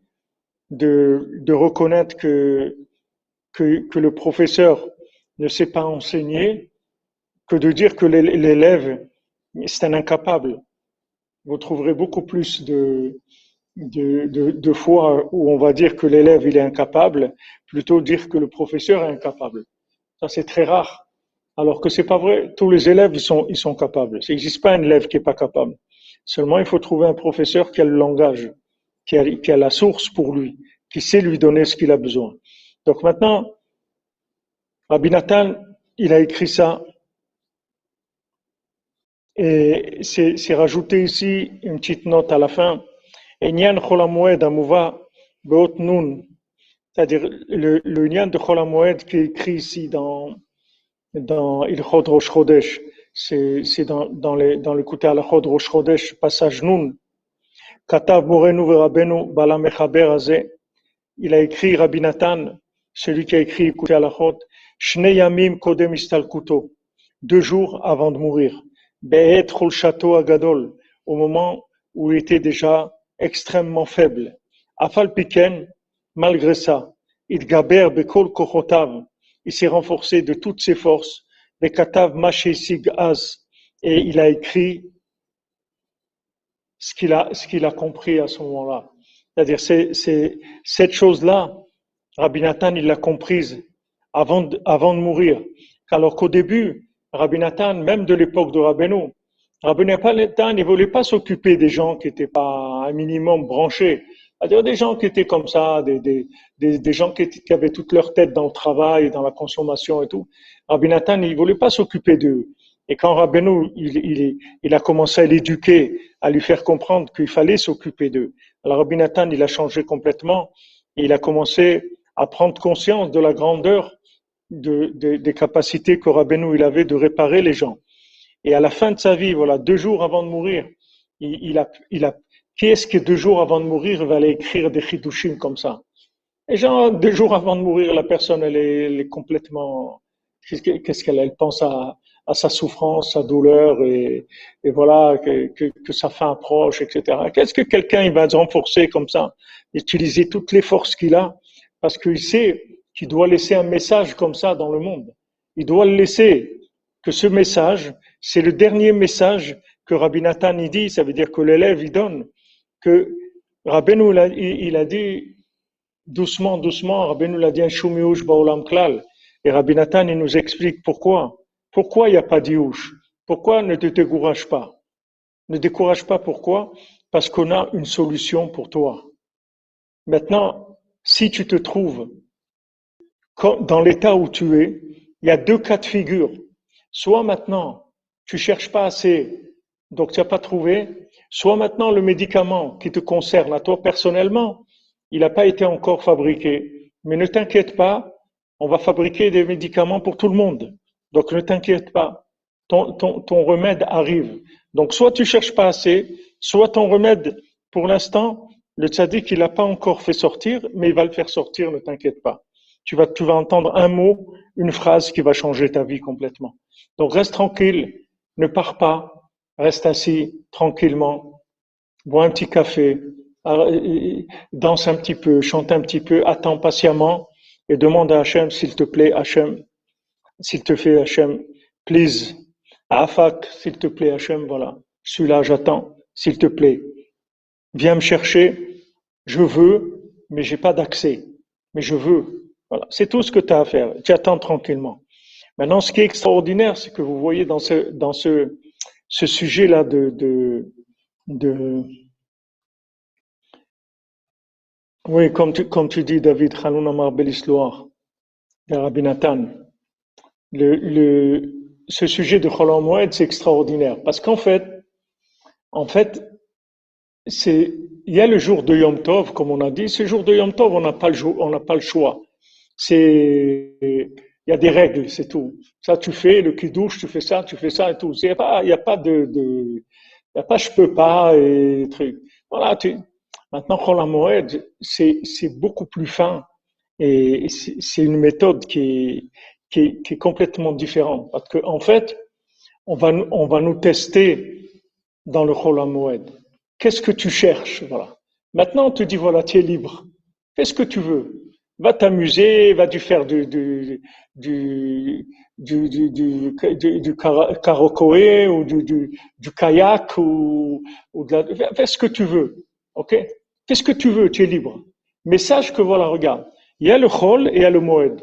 de, reconnaître que, que, le professeur ne sait pas enseigner que de dire que l'é- l'élève, c'est un incapable. Vous trouverez beaucoup plus de, de, de, de fois où on va dire que l'élève il est incapable, plutôt dire que le professeur est incapable. Ça c'est très rare. Alors que c'est pas vrai. Tous les élèves ils sont ils sont capables. Il n'existe pas un élève qui est pas capable. Seulement il faut trouver un professeur qui a le langage, qui a, qui a la source pour lui, qui sait lui donner ce qu'il a besoin. Donc maintenant, Rabbi Nathan, il a écrit ça et c'est rajouté ici une petite note à la fin. Enyan Cholamoued Amouva Beot Nun, c'est-à-dire le, le Nyan de Cholamoued qui est écrit ici dans, dans Ilchot Rosh Chodesh, c'est dans, dans, les, dans le côté Alachot Rosh Chodesh, passage Nun. Katav Morenu Verabenu Balam Echaber il a écrit Rabbi Nathan, celui qui a écrit Écoutez Alachot, Shnei Yamim Kodem Istalkuto, deux jours avant de mourir. Be'et Chol Agadol, au moment où il était déjà extrêmement faible. Afal Piken, malgré ça, il gaber bekol kochotav, il s'est renforcé de toutes ses forces, bekatav az, et il a écrit ce qu'il a, ce qu'il a compris à ce moment-là. C'est-à-dire, c'est, c'est, cette chose-là, Rabbi Nathan, il l'a comprise avant de, avant de mourir. Alors qu'au début, Rabbi Nathan, même de l'époque de Rabbeinu, Rabbi Nathan ne voulait pas s'occuper des gens qui n'étaient pas un minimum branchés. C'est-à-dire des gens qui étaient comme ça, des, des, des, gens qui, qui, avaient toute leur tête dans le travail, dans la consommation et tout. Rabbi Nathan, il voulait pas s'occuper d'eux. Et quand Rabbeinu, il, il, il, a commencé à l'éduquer, à lui faire comprendre qu'il fallait s'occuper d'eux. Alors Rabbi Nathan, il a changé complètement. Et il a commencé à prendre conscience de la grandeur de, de, des capacités que Rabbeinu il avait de réparer les gens. Et à la fin de sa vie, voilà, deux jours avant de mourir, il, il a, il a, qui est-ce que deux jours avant de mourir va aller écrire des chidushim comme ça Et genre, deux jours avant de mourir, la personne, elle est, elle est complètement, qu'est-ce qu'elle elle pense à, à sa souffrance, sa douleur et, et voilà que, que, que, sa fin approche, etc. Qu'est-ce que quelqu'un il va renforcer comme ça, utiliser toutes les forces qu'il a parce qu'il sait qu'il doit laisser un message comme ça dans le monde. Il doit le laisser, que ce message, c'est le dernier message que Rabbi Nathan il dit, ça veut dire que l'élève il donne, que Rabbeinu il a dit doucement, doucement, Rabbeinu l'a dit un baolam klal, et Rabbi Nathan il nous explique pourquoi. Pourquoi il n'y a pas d'Iouch Pourquoi ne te décourage pas? Ne décourage pas pourquoi? Parce qu'on a une solution pour toi. Maintenant, si tu te trouves dans l'état où tu es, il y a deux cas de figure. Soit maintenant, tu cherches pas assez, donc tu n'as pas trouvé, soit maintenant le médicament qui te concerne à toi personnellement, il n'a pas été encore fabriqué. Mais ne t'inquiète pas, on va fabriquer des médicaments pour tout le monde. Donc ne t'inquiète pas, ton, ton, ton remède arrive. Donc soit tu cherches pas assez, soit ton remède, pour l'instant, le tzaddik, il n'a pas encore fait sortir, mais il va le faire sortir, ne t'inquiète pas. Tu vas, tu vas entendre un mot, une phrase qui va changer ta vie complètement. Donc reste tranquille, ne pars pas, reste assis tranquillement, bois un petit café, danse un petit peu, chante un petit peu, attends patiemment et demande à Hachem, s'il te plaît, Hachem, s'il te fait Hachem, please. Afak, s'il te plaît, Hachem, voilà. Je suis là, j'attends, s'il te plaît. Viens me chercher. Je veux, mais j'ai pas d'accès. Mais je veux. Voilà. C'est tout ce que tu as à faire. Tu attends tranquillement. Maintenant, ce qui est extraordinaire, c'est que vous voyez dans ce, dans ce, ce sujet-là de, de, de, oui, comme tu, comme tu dis, David, Amar Belisloir, de Rabbi Nathan, le, le, ce sujet de Cholam Moed, c'est extraordinaire. Parce qu'en fait, en fait, c'est, il y a le jour de Yom Tov, comme on a dit. Ce jour de Yom Tov, on n'a pas le on n'a pas le choix. C'est, il y a des règles, c'est tout. Ça, tu fais le douche, tu fais ça, tu fais ça et tout. Il n'y a pas, a pas de, il y a pas je peux pas et truc. Voilà, tu, maintenant, Cholam Moed, c'est, c'est beaucoup plus fin et c'est une méthode qui est, qui est, complètement différent. Parce qu'en en fait, on va, on va nous tester dans le Chol Moed. Qu'est-ce que tu cherches? Voilà. Maintenant, on te dit, voilà, tu es libre. Fais ce que tu veux. Va t'amuser, va tu faire du, du, du, du, du, du, du, du ou du, du, du kayak ou, ou de la, fais ce que tu veux. OK? Fais ce que tu veux, tu es libre. Mais sache que voilà, regarde, il y a le chol et il y a le moed.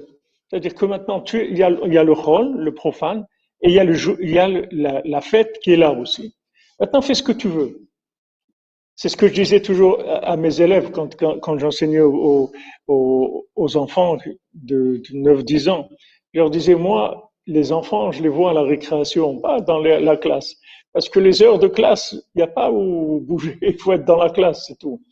C'est-à-dire que maintenant, tu, il, y a, il y a le chol, le profane, et il y a, le, il y a la, la fête qui est là aussi. Maintenant, fais ce que tu veux. C'est ce que je disais toujours à mes élèves quand, quand, quand j'enseignais aux, aux, aux, enfants de, de 9-10 ans. Je leur disais, moi, les enfants, je les vois à la récréation, pas dans la classe. Parce que les heures de classe, il n'y a pas où bouger, il faut être dans la classe, c'est tout.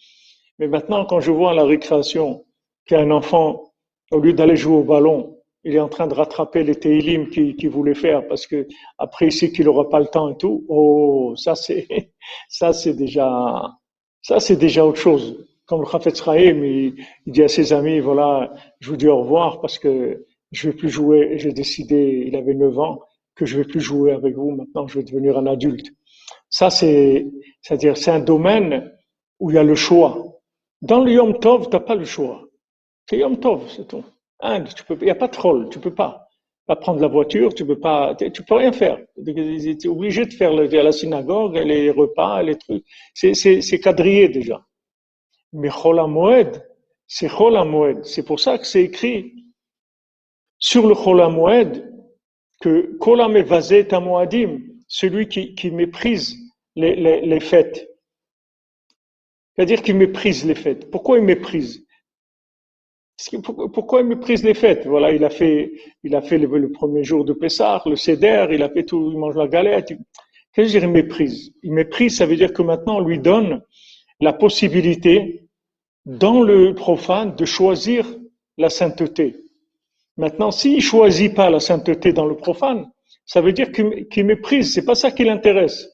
Mais maintenant, quand je vois à la récréation qu'il y a un enfant, au lieu d'aller jouer au ballon, il est en train de rattraper les télim qu'il voulait faire parce que après il sait qu'il n'aura pas le temps et tout. Oh, ça c'est, ça c'est déjà, ça c'est déjà autre chose. Comme le Khafet Sraïm, il, il, dit à ses amis, voilà, je vous dis au revoir parce que je vais plus jouer. J'ai décidé, il avait 9 ans, que je vais plus jouer avec vous. Maintenant, je vais devenir un adulte. Ça c'est, c'est-à-dire, c'est un domaine où il y a le choix. Dans le Yom Tov, tu n'as pas le choix. C'est Yom Tov, c'est tout. Il n'y a pas de troll, tu peux pas. Pas prendre la voiture, tu peux pas, tu peux rien faire. Tu es obligé de faire la synagogue, les repas, les trucs. C'est quadrillé déjà. Mais Chol Moed, c'est Chol Moed. C'est pour ça que c'est écrit sur le Chol Moed que Kolam Evazet Moadim, celui qui, qui méprise les, les, les fêtes. C'est-à-dire qu'il méprise les fêtes. Pourquoi il méprise? Pourquoi il méprise les fêtes? Voilà, il a fait, le, premier jour de Pessah, le Seder, il a fait tout, il mange la galette. Qu'est-ce que il méprise? Il méprise, ça veut dire que maintenant on lui donne la possibilité, dans le profane, de choisir la sainteté. Maintenant, s'il choisit pas la sainteté dans le profane, ça veut dire qu'il méprise. C'est pas ça qui l'intéresse.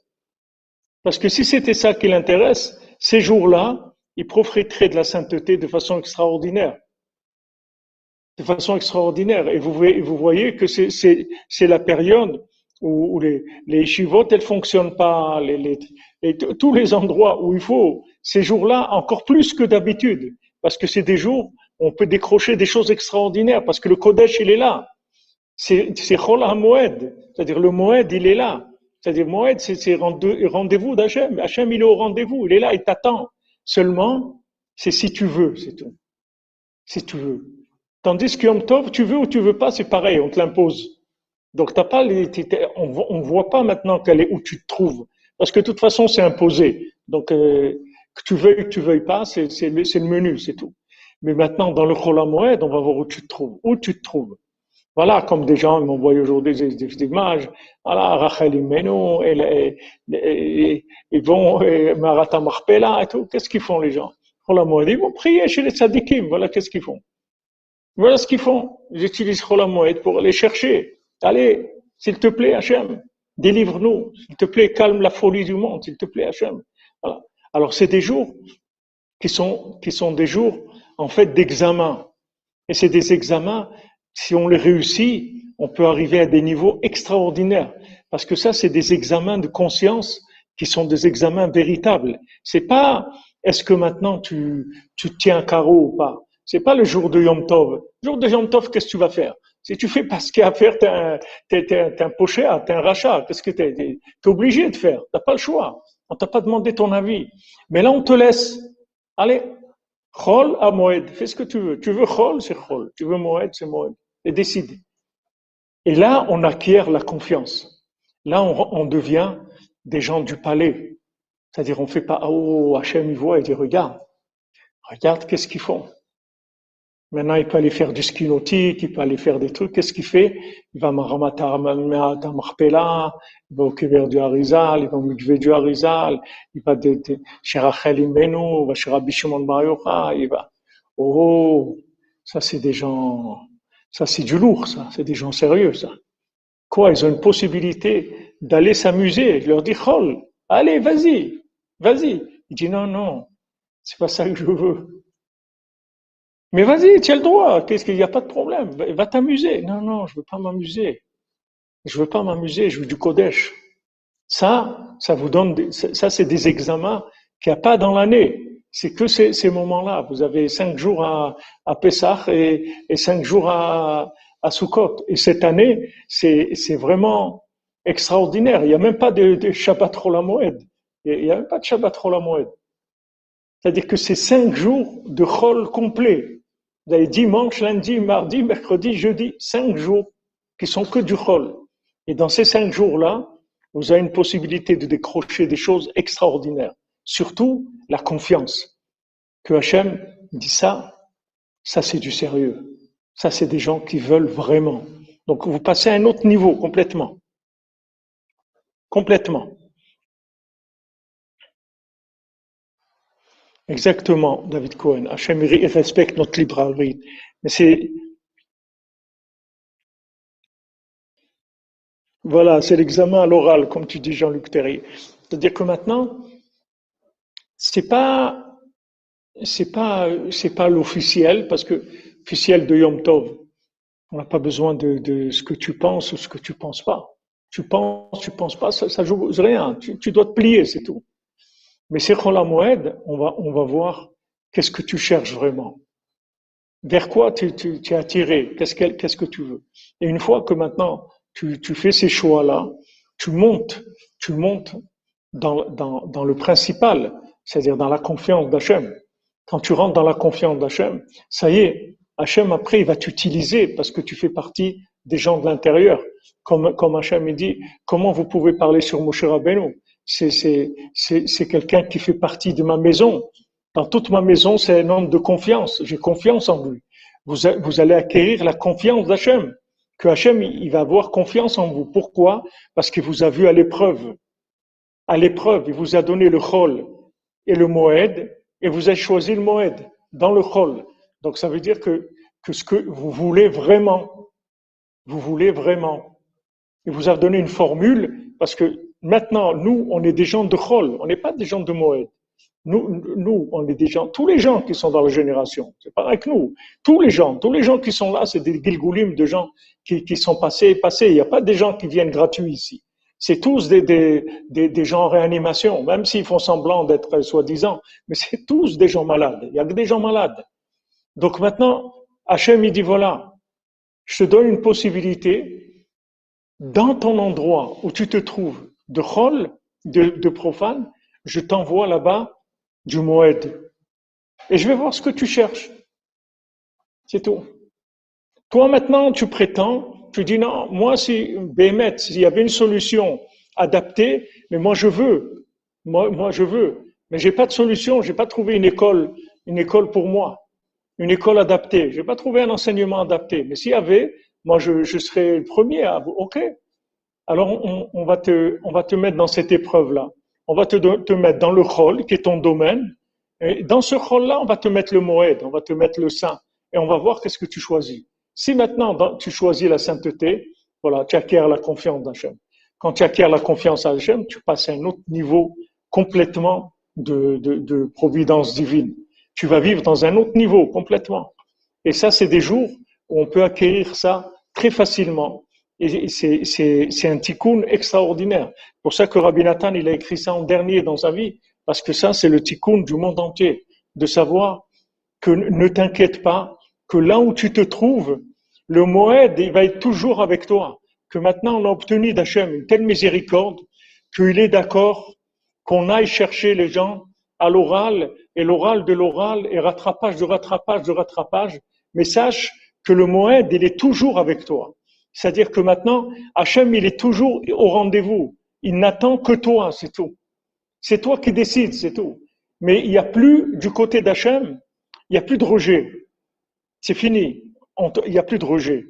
Parce que si c'était ça qui l'intéresse, ces jours-là, il profiterait de la sainteté de façon extraordinaire. De façon extraordinaire. Et vous voyez, que c'est la période où, les, les chivotes, elles fonctionnent pas, tous les endroits où il faut, ces jours-là, encore plus que d'habitude. Parce que c'est des jours où on peut décrocher des choses extraordinaires, parce que le Kodesh, il est là. C'est Chol Moed, c'est-à-dire le Moed, il est là. C'est-à-dire, Moed, c'est rendez-vous d'Hachem. Hachem, il est au rendez-vous, il est là, il t'attend. Seulement, c'est si tu veux, c'est tout. Si tu veux. Tandis que Yom Tov, tu veux ou tu veux pas, c'est pareil, on te l'impose. Donc, t'as pas on, ne voit pas maintenant quelle est où tu te trouves. Parce que de toute façon, c'est imposé. Donc, euh, que tu veuilles ou que tu veuilles pas, c'est le menu, c'est tout. Mais maintenant, dans le Chola Moed, on va voir où tu te trouves. Où tu te trouves. Voilà, comme des gens m'envoient aujourd'hui des, images. Voilà, Rachel et, ils vont, Marata Marpella et tout. Qu'est-ce qu'ils font les gens? Ils vont prier chez les tzadikim. Voilà, qu'est-ce qu'ils font? Voilà ce qu'ils font. Ils utilisent Moed pour aller chercher. Allez, s'il te plaît, Hachem, délivre-nous. S'il te plaît, calme la folie du monde. S'il te plaît, Hachem. Alors, c'est des jours qui sont, qui sont des jours, en fait, d'examen. Et c'est des examens si on les réussit, on peut arriver à des niveaux extraordinaires. Parce que ça, c'est des examens de conscience qui sont des examens véritables. C'est pas est-ce que maintenant tu, tu tiens carreau ou pas? C'est pas le jour de Yom Tov. Le jour de Yom Tov, qu'est-ce que tu vas faire? Si tu fais pas ce qu'il y a à faire, t'es un, t'es, t'es, t'es un rachat. Qu'est-ce que t'es, t'es, obligé de faire T'as pas le choix. On t'a pas demandé ton avis. Mais là, on te laisse. Allez, Chol à Moed, fais ce que tu veux. Tu veux Chol, c'est Chol. Tu veux Moed, c'est Moed. Et décide. Et là, on acquiert la confiance. Là, on, on devient des gens du palais. C'est-à-dire, on fait pas, oh, Hachem, il voit, il dit, regarde, regarde qu'est-ce qu'ils font. Maintenant, il peut aller faire du ski nautique, il peut aller faire des trucs. Qu'est-ce qu'il fait? Il va à Marpella, il va au Kéber du Harizal, il va au Mikvé du Harizal, il va chez Rachel Imenu, il va chez Rabbi Shimon Bar il va. Oh, ça c'est des gens, ça c'est du lourd, ça, c'est des gens sérieux, ça. Quoi Ils ont une possibilité d'aller s'amuser. Je leur dis, allez, vas-y, vas-y. Il dit non, non, c'est pas ça que je veux. Mais vas-y, tu as le droit, qu'est-ce qu'il n'y a pas de problème, va t'amuser. Non, non, je veux pas m'amuser. Je veux pas m'amuser, je veux du Kodesh. Ça, ça vous donne, ça c'est des examens qu'il n'y a pas dans l'année. C'est que ces, ces moments-là. Vous avez cinq jours à, à Pessah et, et cinq jours à, à Sukkot. Et cette année, c'est, c'est vraiment extraordinaire. Il n'y a même pas de, de Shabbat Rola Il n'y a même pas de Shabbat Rola C'est-à-dire que c'est cinq jours de rôle complet. Vous avez dimanche, lundi, mardi, mercredi, jeudi, cinq jours qui sont que du rôle. Et dans ces cinq jours-là, vous avez une possibilité de décrocher des choses extraordinaires. Surtout la confiance. Que Hachem dit ça, ça c'est du sérieux. Ça c'est des gens qui veulent vraiment. Donc vous passez à un autre niveau complètement. Complètement. Exactement, David Cohen. Hachem respecte notre libre arbitre. Mais c'est. Voilà, c'est l'examen à l'oral, comme tu dis, Jean-Luc Terry. C'est-à-dire que maintenant, c'est pas, c'est pas, c'est pas l'officiel, parce que officiel de Yom Tov, on n'a pas besoin de, ce que tu penses ou ce que tu penses pas. Tu penses, tu penses pas, ça, ça joue rien. Tu, tu dois te plier, c'est tout. Mais c'est la Moed, on va, on va voir qu'est-ce que tu cherches vraiment. Vers quoi tu, tu, tu es attiré? Qu'est-ce que, qu'est-ce que tu veux? Et une fois que maintenant tu, tu fais ces choix-là, tu montes, tu montes dans, dans, dans le principal, c'est-à-dire dans la confiance d'Hachem. Quand tu rentres dans la confiance d'Hachem, ça y est, Hachem après il va t'utiliser parce que tu fais partie des gens de l'intérieur. Comme, comme Hachem il dit, comment vous pouvez parler sur Moshe Rabbeinu? C'est quelqu'un qui fait partie de ma maison. Dans toute ma maison, c'est un homme de confiance. J'ai confiance en lui. Vous, vous allez acquérir la confiance d'Hachem. Que Hachem, il va avoir confiance en vous. Pourquoi? Parce qu'il vous a vu à l'épreuve. À l'épreuve, il vous a donné le rôle et le moed, et vous avez choisi le moed dans le rôle. Donc ça veut dire que, que ce que vous voulez vraiment, vous voulez vraiment. Il vous a donné une formule parce que Maintenant, nous, on est des gens de Chol, on n'est pas des gens de Moed. Nous, nous, on est des gens, tous les gens qui sont dans la génération, c'est pareil que nous. Tous les gens, tous les gens qui sont là, c'est des gilgoulim de gens qui, qui sont passés et passés. Il n'y a pas des gens qui viennent gratuits ici. C'est tous des, des, des, gens en réanimation, même s'ils font semblant d'être soi-disant, mais c'est tous des gens malades. Il y a que des gens malades. Donc maintenant, Hachem, il dit voilà, je te donne une possibilité dans ton endroit où tu te trouves, de Chol, de, profane, je t'envoie là-bas du Moed. Et je vais voir ce que tu cherches. C'est tout. Toi maintenant, tu prétends, tu dis non, moi si Bémet, s'il y avait une solution adaptée, mais moi je veux, moi, je veux, mais j'ai pas de solution, j'ai pas trouvé une école, une école pour moi, une école adaptée, j'ai pas trouvé un enseignement adapté. Mais s'il y avait, moi je, je serais le premier à, ok, alors on, va te, on va te mettre dans cette épreuve-là. On va te, te mettre dans le rôle qui est ton domaine. Et dans ce rôle-là, on va te mettre le moed, on va te mettre le saint. Et on va voir qu'est-ce que tu choisis. Si maintenant tu choisis la sainteté, voilà, tu acquiers la confiance d'Hachem. Quand tu acquiers la confiance à Hachem, tu passes à un autre niveau complètement de, de providence divine. Tu vas vivre dans un autre niveau complètement. Et ça, c'est des jours où on peut acquérir ça très facilement et c'est un tikkun extraordinaire. Pour ça que Rabbi Nathan, il a écrit ça en dernier dans sa vie, parce que ça, c'est le tikkun du monde entier, de savoir que ne t'inquiète pas, que là où tu te trouves, le Moed, il va être toujours avec toi. Que maintenant, on a obtenu d'Hachem une telle miséricorde qu'il est d'accord qu'on aille chercher les gens à l'oral, et l'oral de l'oral, et rattrapage de rattrapage de rattrapage, mais sache que le Moed, il est toujours avec toi. C'est-à-dire que maintenant, Hachem, il est toujours au rendez-vous. Il n'attend que toi, c'est tout. C'est toi qui décides, c'est tout. Mais il n'y a plus, du côté d'Hachem, il n'y a plus de rejet. C'est fini. Il n'y a plus de rejet.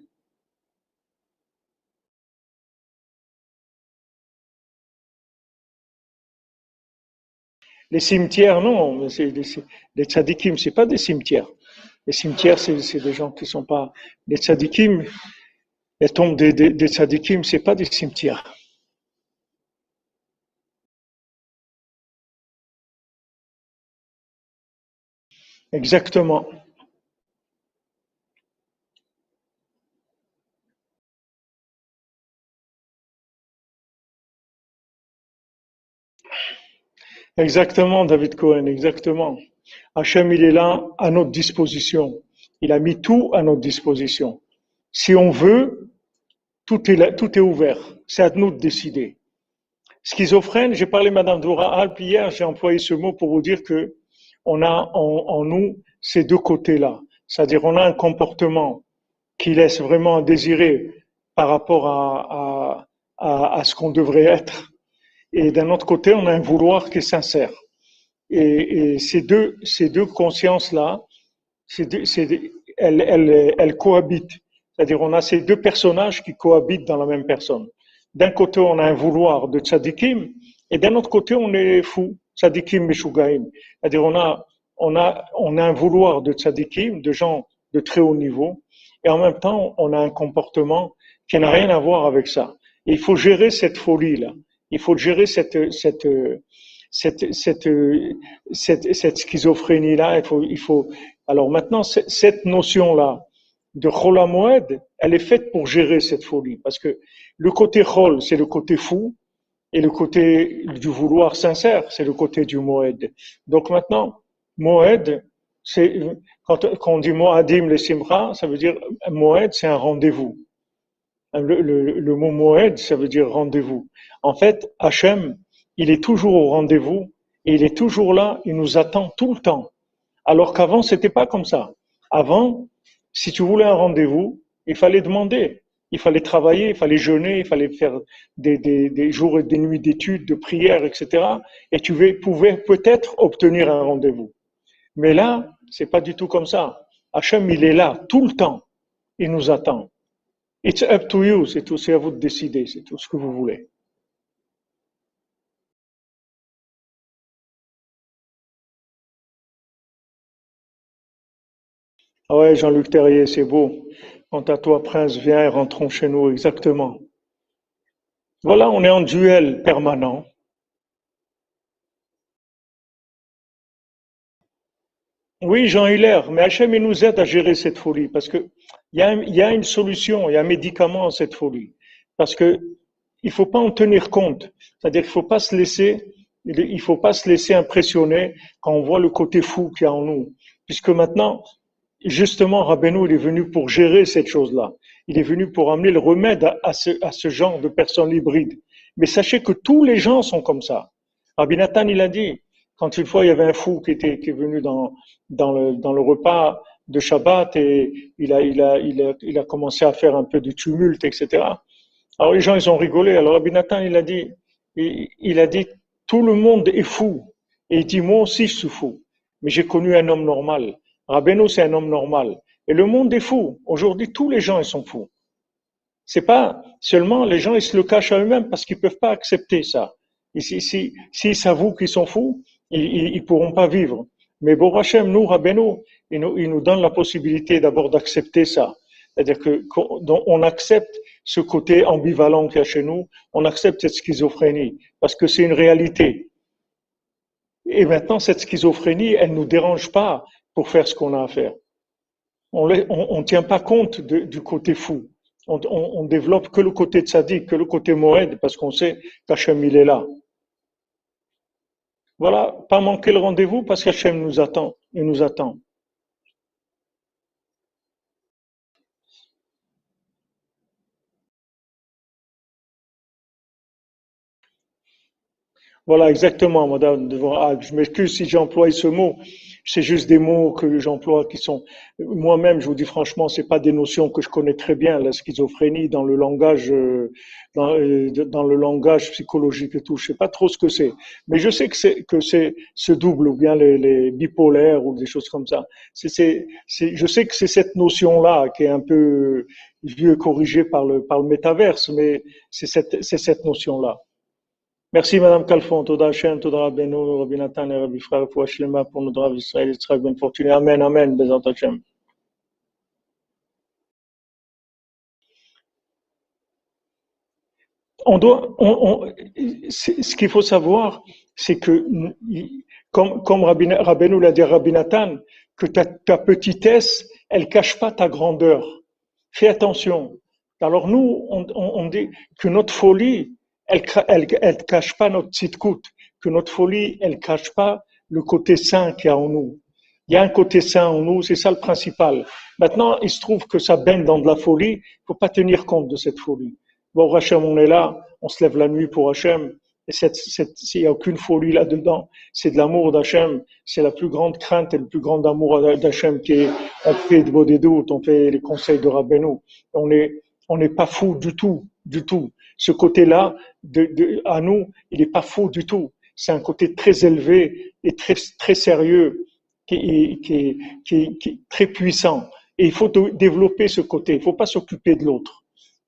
Les cimetières, non. Les tzadikim, c'est pas des cimetières. Les cimetières, c'est des gens qui sont pas. Les tzadikim, les tombes des, des, des tzadikim, c'est pas des cimetières. Exactement. Exactement, David Cohen, exactement. Hachem, il est là à notre disposition. Il a mis tout à notre disposition. Si on veut, tout est, ouvert. C'est à nous de décider. Schizophrène, j'ai parlé Madame Dora Alp hier, j'ai employé ce mot pour vous dire que on a en, nous ces deux côtés-là. C'est-à-dire, on a un comportement qui laisse vraiment à désirer par rapport à, ce qu'on devrait être. Et d'un autre côté, on a un vouloir qui est sincère. Et, ces deux, ces deux consciences-là, elles cohabitent. C'est-à-dire, on a ces deux personnages qui cohabitent dans la même personne. D'un côté, on a un vouloir de tzadikim, et d'un autre côté, on est fou, tzadikim meshugaim. C'est-à-dire, on a, on a, on a un vouloir de tzadikim, de gens de très haut niveau, et en même temps, on a un comportement qui n'a rien à voir avec ça. Et il faut gérer cette folie-là. Il faut gérer cette, cette, cette, cette, cette, cette schizophrénie-là. Il faut, il faut. Alors maintenant, cette notion-là de Chol elle est faite pour gérer cette folie. Parce que le côté Chol, c'est le côté fou, et le côté du vouloir sincère, c'est le côté du Moed. Donc maintenant, Moed, c'est quand, quand, on dit Moadim les Simra, ça veut dire Moed, c'est un rendez-vous. Le, le, le, mot Moed, ça veut dire rendez-vous. En fait, Hachem, il est toujours au rendez-vous et il est toujours là, il nous attend tout le temps. Alors qu'avant, c'était pas comme ça. Avant, si tu voulais un rendez-vous, il fallait demander, il fallait travailler, il fallait jeûner, il fallait faire des, jours et des nuits d'études, de prières, etc. Et tu pouvais peut-être obtenir un rendez-vous. Mais là, c'est pas du tout comme ça. Hachem, il est là tout le temps. Il nous attend. It's up to you. C'est. C'est à vous de décider. C'est tout ce que vous voulez. Ah ouais, Jean-Luc Terrier, c'est beau. Quant à toi, Prince, viens et rentrons chez nous, exactement. Voilà, on est en duel permanent. Oui, Jean Hilaire, mais Hachem, il nous aide à gérer cette folie parce que il y, a, y a une solution, il y a un médicament à cette folie. Parce que il faut pas en tenir compte. C'est-à-dire qu'il faut pas se laisser, il faut pas se laisser impressionner quand on voit le côté fou qu'il y a en nous. Puisque maintenant, justement, Rabbeinu, il est venu pour gérer cette chose-là. Il est venu pour amener le remède à, ce, à ce genre de personnes hybrides. Mais sachez que tous les gens sont comme ça. Rabbi Nathan, il a dit, quand une fois il y avait un fou qui était qui est venu dans dans le dans le repas de Shabbat et il a il a il a il a commencé à faire un peu de tumulte etc. Alors les gens ils ont rigolé. Alors Rabbi Nathan il a dit il, il a dit tout le monde est fou et il dit moi aussi je suis fou mais j'ai connu un homme normal. Rabbeinu, c'est un homme normal. Et le monde est fou. Aujourd'hui, tous les gens, ils sont fous. C'est pas seulement les gens, ils se le cachent à eux-mêmes parce qu'ils peuvent pas accepter ça. Et si, si, s'ils s'avouent qu'ils sont fous, ils, ils, pourront pas vivre. Mais Borachem, nous, Rabbeinu, il nous, il nous donne la possibilité d'abord d'accepter ça. C'est-à-dire que on accepte ce côté ambivalent qu'il y a chez nous, on accepte cette schizophrénie parce que c'est une réalité. Et maintenant, cette schizophrénie, elle nous dérange pas pour faire ce qu'on a à faire. On ne tient pas compte du côté fou. On, on, on, développe que le côté tzaddik, que le côté moed, parce qu'on sait qu'Hachem, il est là. Voilà, pas manquer le rendez-vous parce qu'Hachem nous attend. Il nous attend. Voilà, exactement, madame. Ah, je m'excuse si j'emploie ce mot c'est juste des mots que j'emploie qui sont moi-même, je vous dis franchement, c'est pas des notions que je connais très bien, la schizophrénie dans le langage, euh, dans, euh, dans le langage psychologique et tout. Je sais pas trop ce que c'est, mais je sais que c'est que c'est ce double ou bien les, les, bipolaires ou des choses comme ça. C'est, c'est, je sais que c'est cette notion-là qui est un peu vieux corrigée par le par le métaverse, mais c'est cette c'est cette notion-là. Merci Madame Calfon, Toda Hashem, Toda Rabbeinu, Rabbi Nathan et Rabbi Frère, pour pour notre Rav Israël, Ben Fortuné. Amen, Amen, Hashem. On doit, on, on, ce qu'il faut savoir, c'est que, comme, comme l'a dit Rabbi Nathan, que ta, ta petitesse, elle cache pas ta grandeur. Fais attention. Alors nous, on, on dit que notre folie, elle, elle, elle cache pas notre tzidkout, que notre folie, elle cache pas le côté saint qu'il y a en nous. Il y a un côté saint en nous, c'est ça le principal. Maintenant, il se trouve que ça baigne dans de la folie, il faut pas tenir compte de cette folie. Bon, Hachem, on est là, on se lève la nuit pour Hachem, Et s'il n'y a aucune folie là-dedans, c'est de l'amour d'Hachem, c'est la plus grande crainte et le plus grand amour d'Hachem qui est, on fait de des doutes, on fait les conseils de Rabbeinu. On on n'est pas fou du tout, du tout. Ce côté-là, de, à nous, il n'est pas fou du tout. C'est un côté très élevé et très, très sérieux, qui est, qui, qui, très puissant. Et il faut développer ce côté. Il ne faut pas s'occuper de l'autre.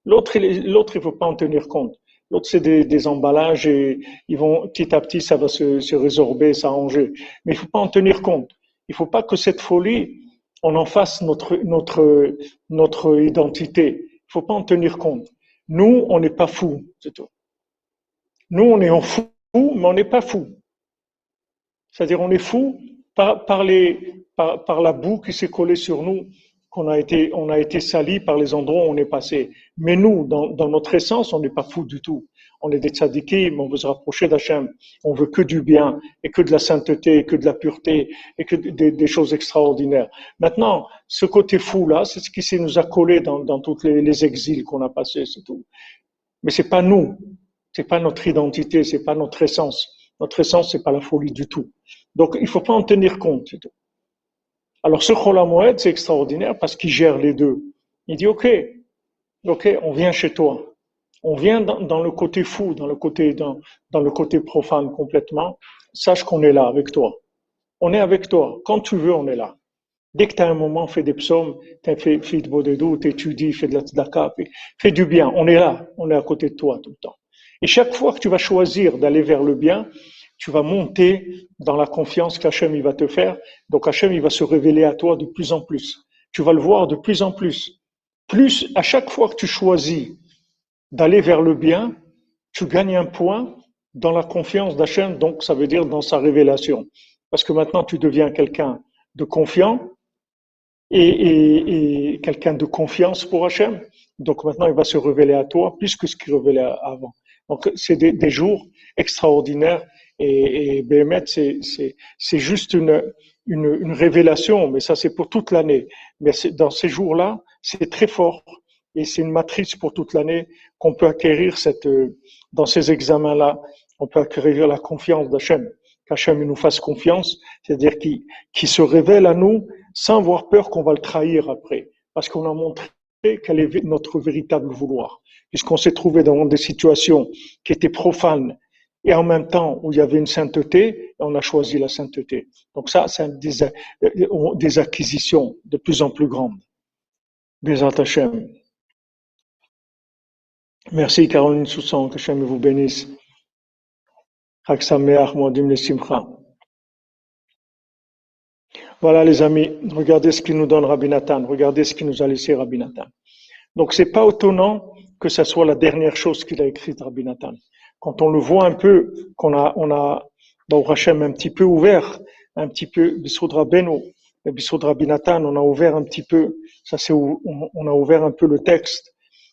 L'autre, l'autre, il ne faut pas en tenir compte. L'autre, c'est des, des, emballages et ils vont petit à petit, ça va se, se résorber, s'arranger. Mais il ne faut pas en tenir compte. Il ne faut pas que cette folie, on en fasse notre, notre, notre identité. Il ne faut pas en tenir compte. Nous, on n'est pas fous, c'est tout. Nous, on est en fou, mais on n'est pas fou. C'est-à-dire, on est fou par, la boue qui s'est collée sur nous qu'on a été, on été sali par les endroits où on est passé. Mais nous, dans, dans notre essence, on n'est pas fou du tout. On est des tzadikim, on veut se rapprocher d'Hachem. On veut que du bien, et que de la sainteté, et que de la pureté, et que des, choses extraordinaires. Maintenant, ce côté fou-là, c'est ce qui nous a collé dans, dans tous les, les exils qu'on a passés, c'est tout. Mais c'est pas nous. C'est pas notre identité, c'est pas notre essence. Notre essence, c'est pas la folie du tout. Donc, il faut pas en tenir compte. C'est tout. Alors ce Cholam c'est extraordinaire parce qu'il gère les deux. Il dit, OK, OK, on vient chez toi. On vient dans, le côté fou, dans le côté, dans, dans le côté profane complètement. Sache qu'on est là avec toi. On est avec toi. Quand tu veux, on est là. Dès que tu as un moment, fais des psaumes, fais, fais de bodedou, t'étudies, fais de la tzedaka, fais du bien. On est là. On est à côté de toi tout le temps. Et chaque fois que tu vas choisir d'aller vers le bien, tu vas monter dans la confiance qu'Hachem il va te faire. Donc Hachem il va se révéler à toi de plus en plus. Tu vas le voir de plus en plus. Plus à chaque fois que tu choisis d'aller vers le bien, tu gagnes un point dans la confiance d'Hachem, donc ça veut dire dans sa révélation. Parce que maintenant tu deviens quelqu'un de confiant et, et, et quelqu'un de confiance pour Hachem. Donc maintenant il va se révéler à toi plus que ce qu'il révélait avant. Donc c'est des, jours extraordinaires et, et c'est juste une, révélation, mais ça c'est pour toute l'année. Mais dans ces jours-là, c'est très fort et c'est une matrice pour toute l'année qu'on peut acquérir cette, dans ces examens-là, on peut acquérir la confiance d'Hachem, qu'Hachem nous fasse confiance, c'est-à-dire qui se révèle à nous sans avoir peur qu'on va le trahir après, parce qu'on a montré quel est notre véritable vouloir. Puisqu'on s'est trouvé dans des situations qui étaient profanes, et en même temps où il y avait une sainteté, on a choisi la sainteté. Donc ça, c'est des, des, acquisitions de plus en plus grandes. Des Hachem. Merci Caroline Soussan, que Hachem vous bénisse. Voilà les amis, regardez ce qu'il nous donne Rabbi Nathan, regardez ce qu'il nous a laissé Rabbi Nathan. Donc c'est pas étonnant que ce soit la dernière chose qu'il a écrite Rabbi Nathan quand on le voit un peu, qu'on a, on a, dans Hachem, un petit peu ouvert, un petit peu, Bissoudra Beno, Bissoudra Binatan, on a ouvert un petit peu, ça c'est, on a ouvert un peu le texte.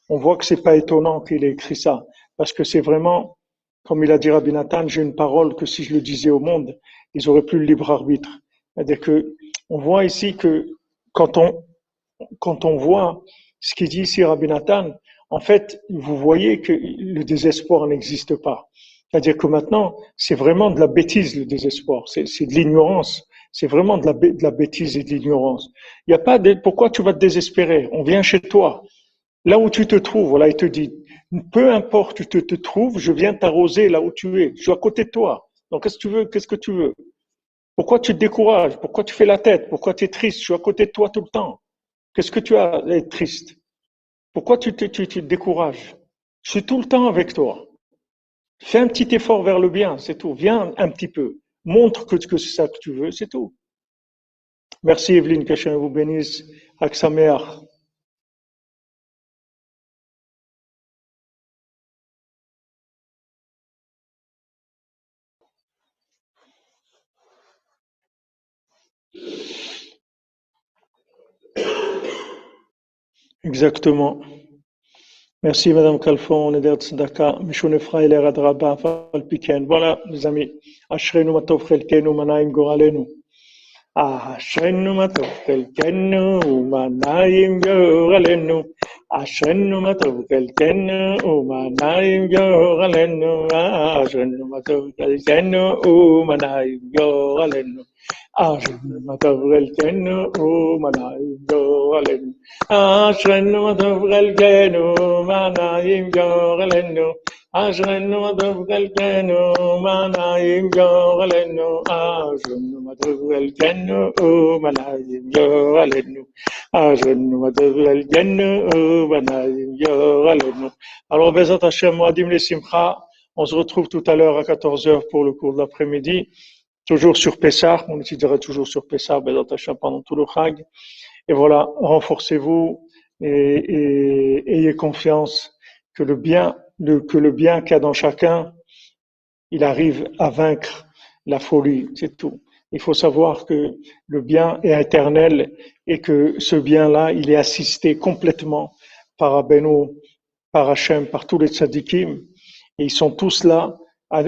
On voit que c'est pas étonnant qu'il ait écrit ça, parce que c'est vraiment, comme il a dit Rabbi Nathan, j'ai une parole que si je le disais au monde, ils auraient plus le libre arbitre. C'est-à-dire que, on voit ici que quand on, quand on voit ce qu'il dit ici Rabbi Nathan, en fait, vous voyez que le désespoir n'existe pas. C'est-à-dire que maintenant, c'est vraiment de la bêtise le désespoir, c'est de l'ignorance, c'est vraiment de la, de la, bêtise et de l'ignorance. Il n'y a pas de pourquoi tu vas te désespérer? On vient chez toi, là où tu te trouves. Voilà, il te dit, peu importe où tu te, trouves, je viens t'arroser là où tu es. Je suis à côté de toi. Donc qu'est-ce que tu veux Qu'est-ce que tu veux? Pourquoi tu te décourages? Pourquoi tu fais la tête? Pourquoi tu es triste? Je suis à côté de toi tout le temps. Qu'est-ce que tu as à être triste? Pourquoi tu te, tu, te décourages? Je suis tout le temps avec toi. Fais un petit effort vers le bien, c'est tout. Viens un petit peu. Montre que, c'est ça que tu veux, c'est tout. Merci Evelyne, que vous bénisse. Avec mère. Exactement. Merci Madame Calfon, on est d'être Tzedaka, Mishune Fal Piken. Voilà les amis, Ashrenu Matov Chelkenu, Manaim Goralenu. Ashrenu Matov Chelkenu, Manaim Goralenu. Ashrenu Matov Chelkenu, Manaim Goralenu. Ashrenu Matov Chelkenu, Manaim Goralenu. Alors, on se retrouve tout à l'heure à 14h pour le cours de l'après-midi toujours sur Pessah, on étudiera toujours sur Bezat Hashem, pendant tout le Chag. Et voilà, renforcez-vous et, ayez confiance que le bien, que le bien qu'il y a dans chacun, il arrive à vaincre la folie, c'est tout. Il faut savoir que le bien est éternel et que ce bien-là, il est assisté complètement par Abeno, par Hachem, par tous les tzadikim. Et ils sont tous là,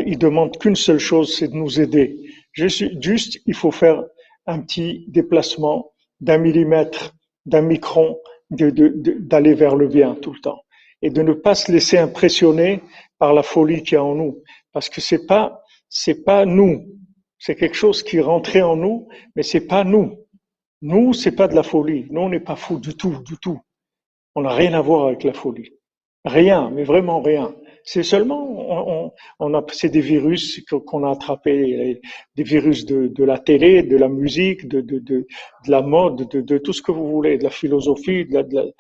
ils demandent qu'une seule chose, c'est de nous aider. Juste, il faut faire un petit déplacement d'un millimètre, d'un micron, d'aller vers le bien tout le temps. Et de ne pas se laisser impressionner par la folie qu'il y a en nous. Parce que c'est pas, c'est pas nous. C'est quelque chose qui rentré en nous, mais c'est pas nous. Nous, c'est pas de la folie. Nous, on n'est pas fous du tout, du tout. On n'a rien à voir avec la folie. Rien, mais vraiment rien. C'est seulement, on, on a, c'est des virus qu'on a attrapés, des virus de, de, la télé, de la musique, de, de, de, de la mode, de, de, tout ce que vous voulez, de la philosophie, de, de,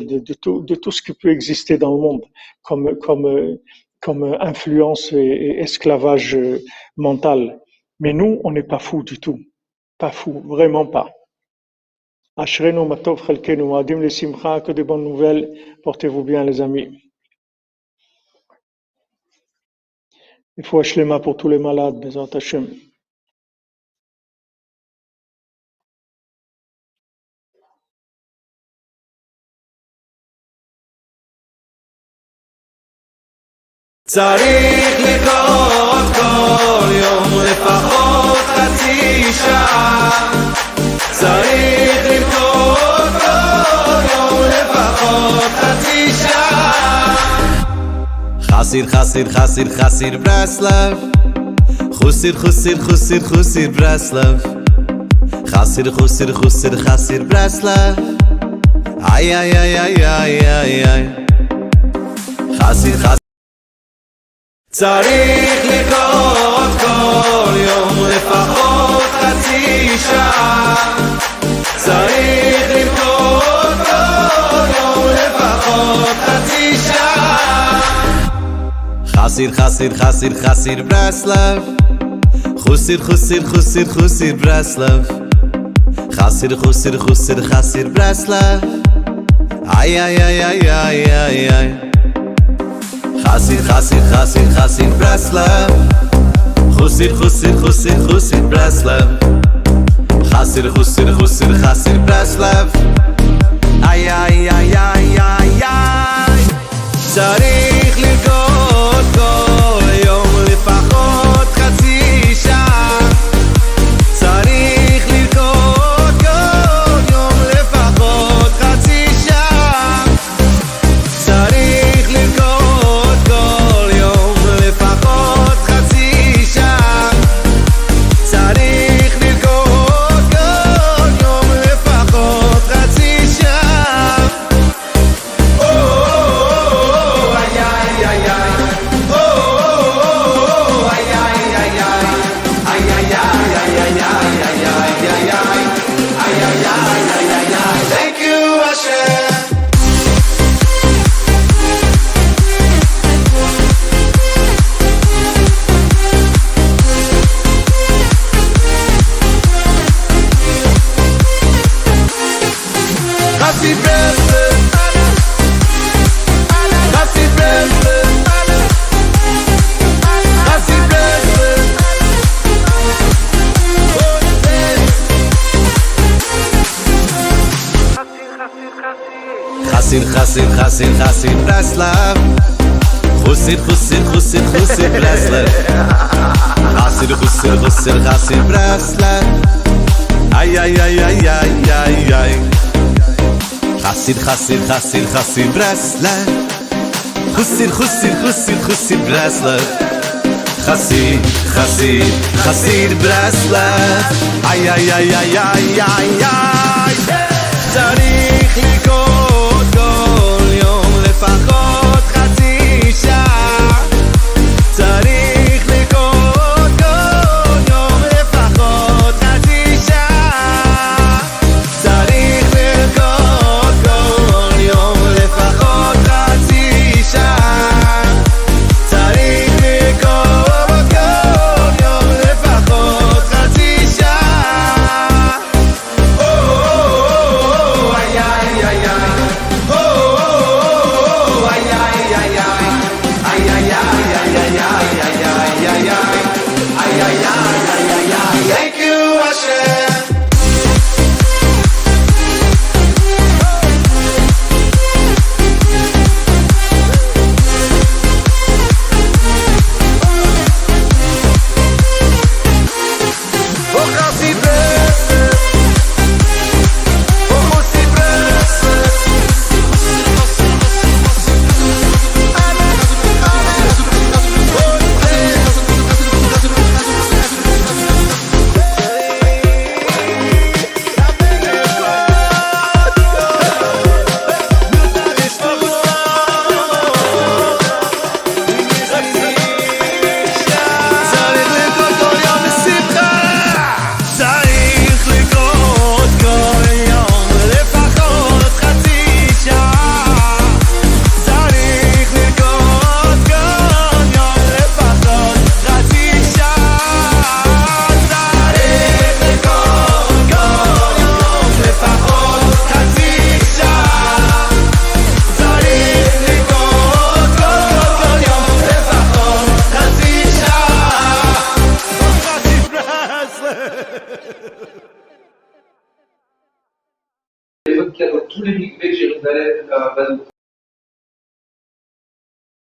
de, de, tout, de tout ce qui peut exister dans le monde comme, comme, comme influence et esclavage mental. Mais nous, on n'est pas fous du tout. Pas fous, vraiment pas. Ashrenu matov chelkenu, adim le simcha, que de bonnes nouvelles. Portez-vous bien, les amis. Faut Ashlema pour tous les Bezat Hashem. צריך לקרות כל יום לפחות חצי שעה חסיר חסיר חסיר חסיר ברסלב חוסיר חוסיר חוסיר חוסיר ברסלב חסיר חוסיר חוסיר חסיר ברסלב איי איי איי איי איי איי חסיר חסיר צריך לקרוא חסיר חסיר חסיר חסיר ברסלב חוסיר חוסיר חוסיר חוסיר ברסלב חסיר חוסיר חוסיר חסיר ברסלב איי איי איי איי איי איי איי חסיר חסיר חסיר חסיר ברסלב חוסיר חוסיר חוסיר חוסיר ברסלב חסיר חוסיר חוסיר חסיר ברסלב איי איי איי איי איי איי צריך חסיר חסיר חסיר חסיר ברסלב חוסיר חוסיר חוסיר חוסיר ברסלב חסיר חוסיר חוסיר חסיר ברסלב איי איי איי איי איי איי איי חסיד, חסיד, חסיד, חסיד ברסלב חוסיד, חוסיד, חוסיד, חוסיד ברסלב חסיד, חסיד, חסיד ברסלב איי, איי, איי, איי, איי, איי, איי צריך לקרות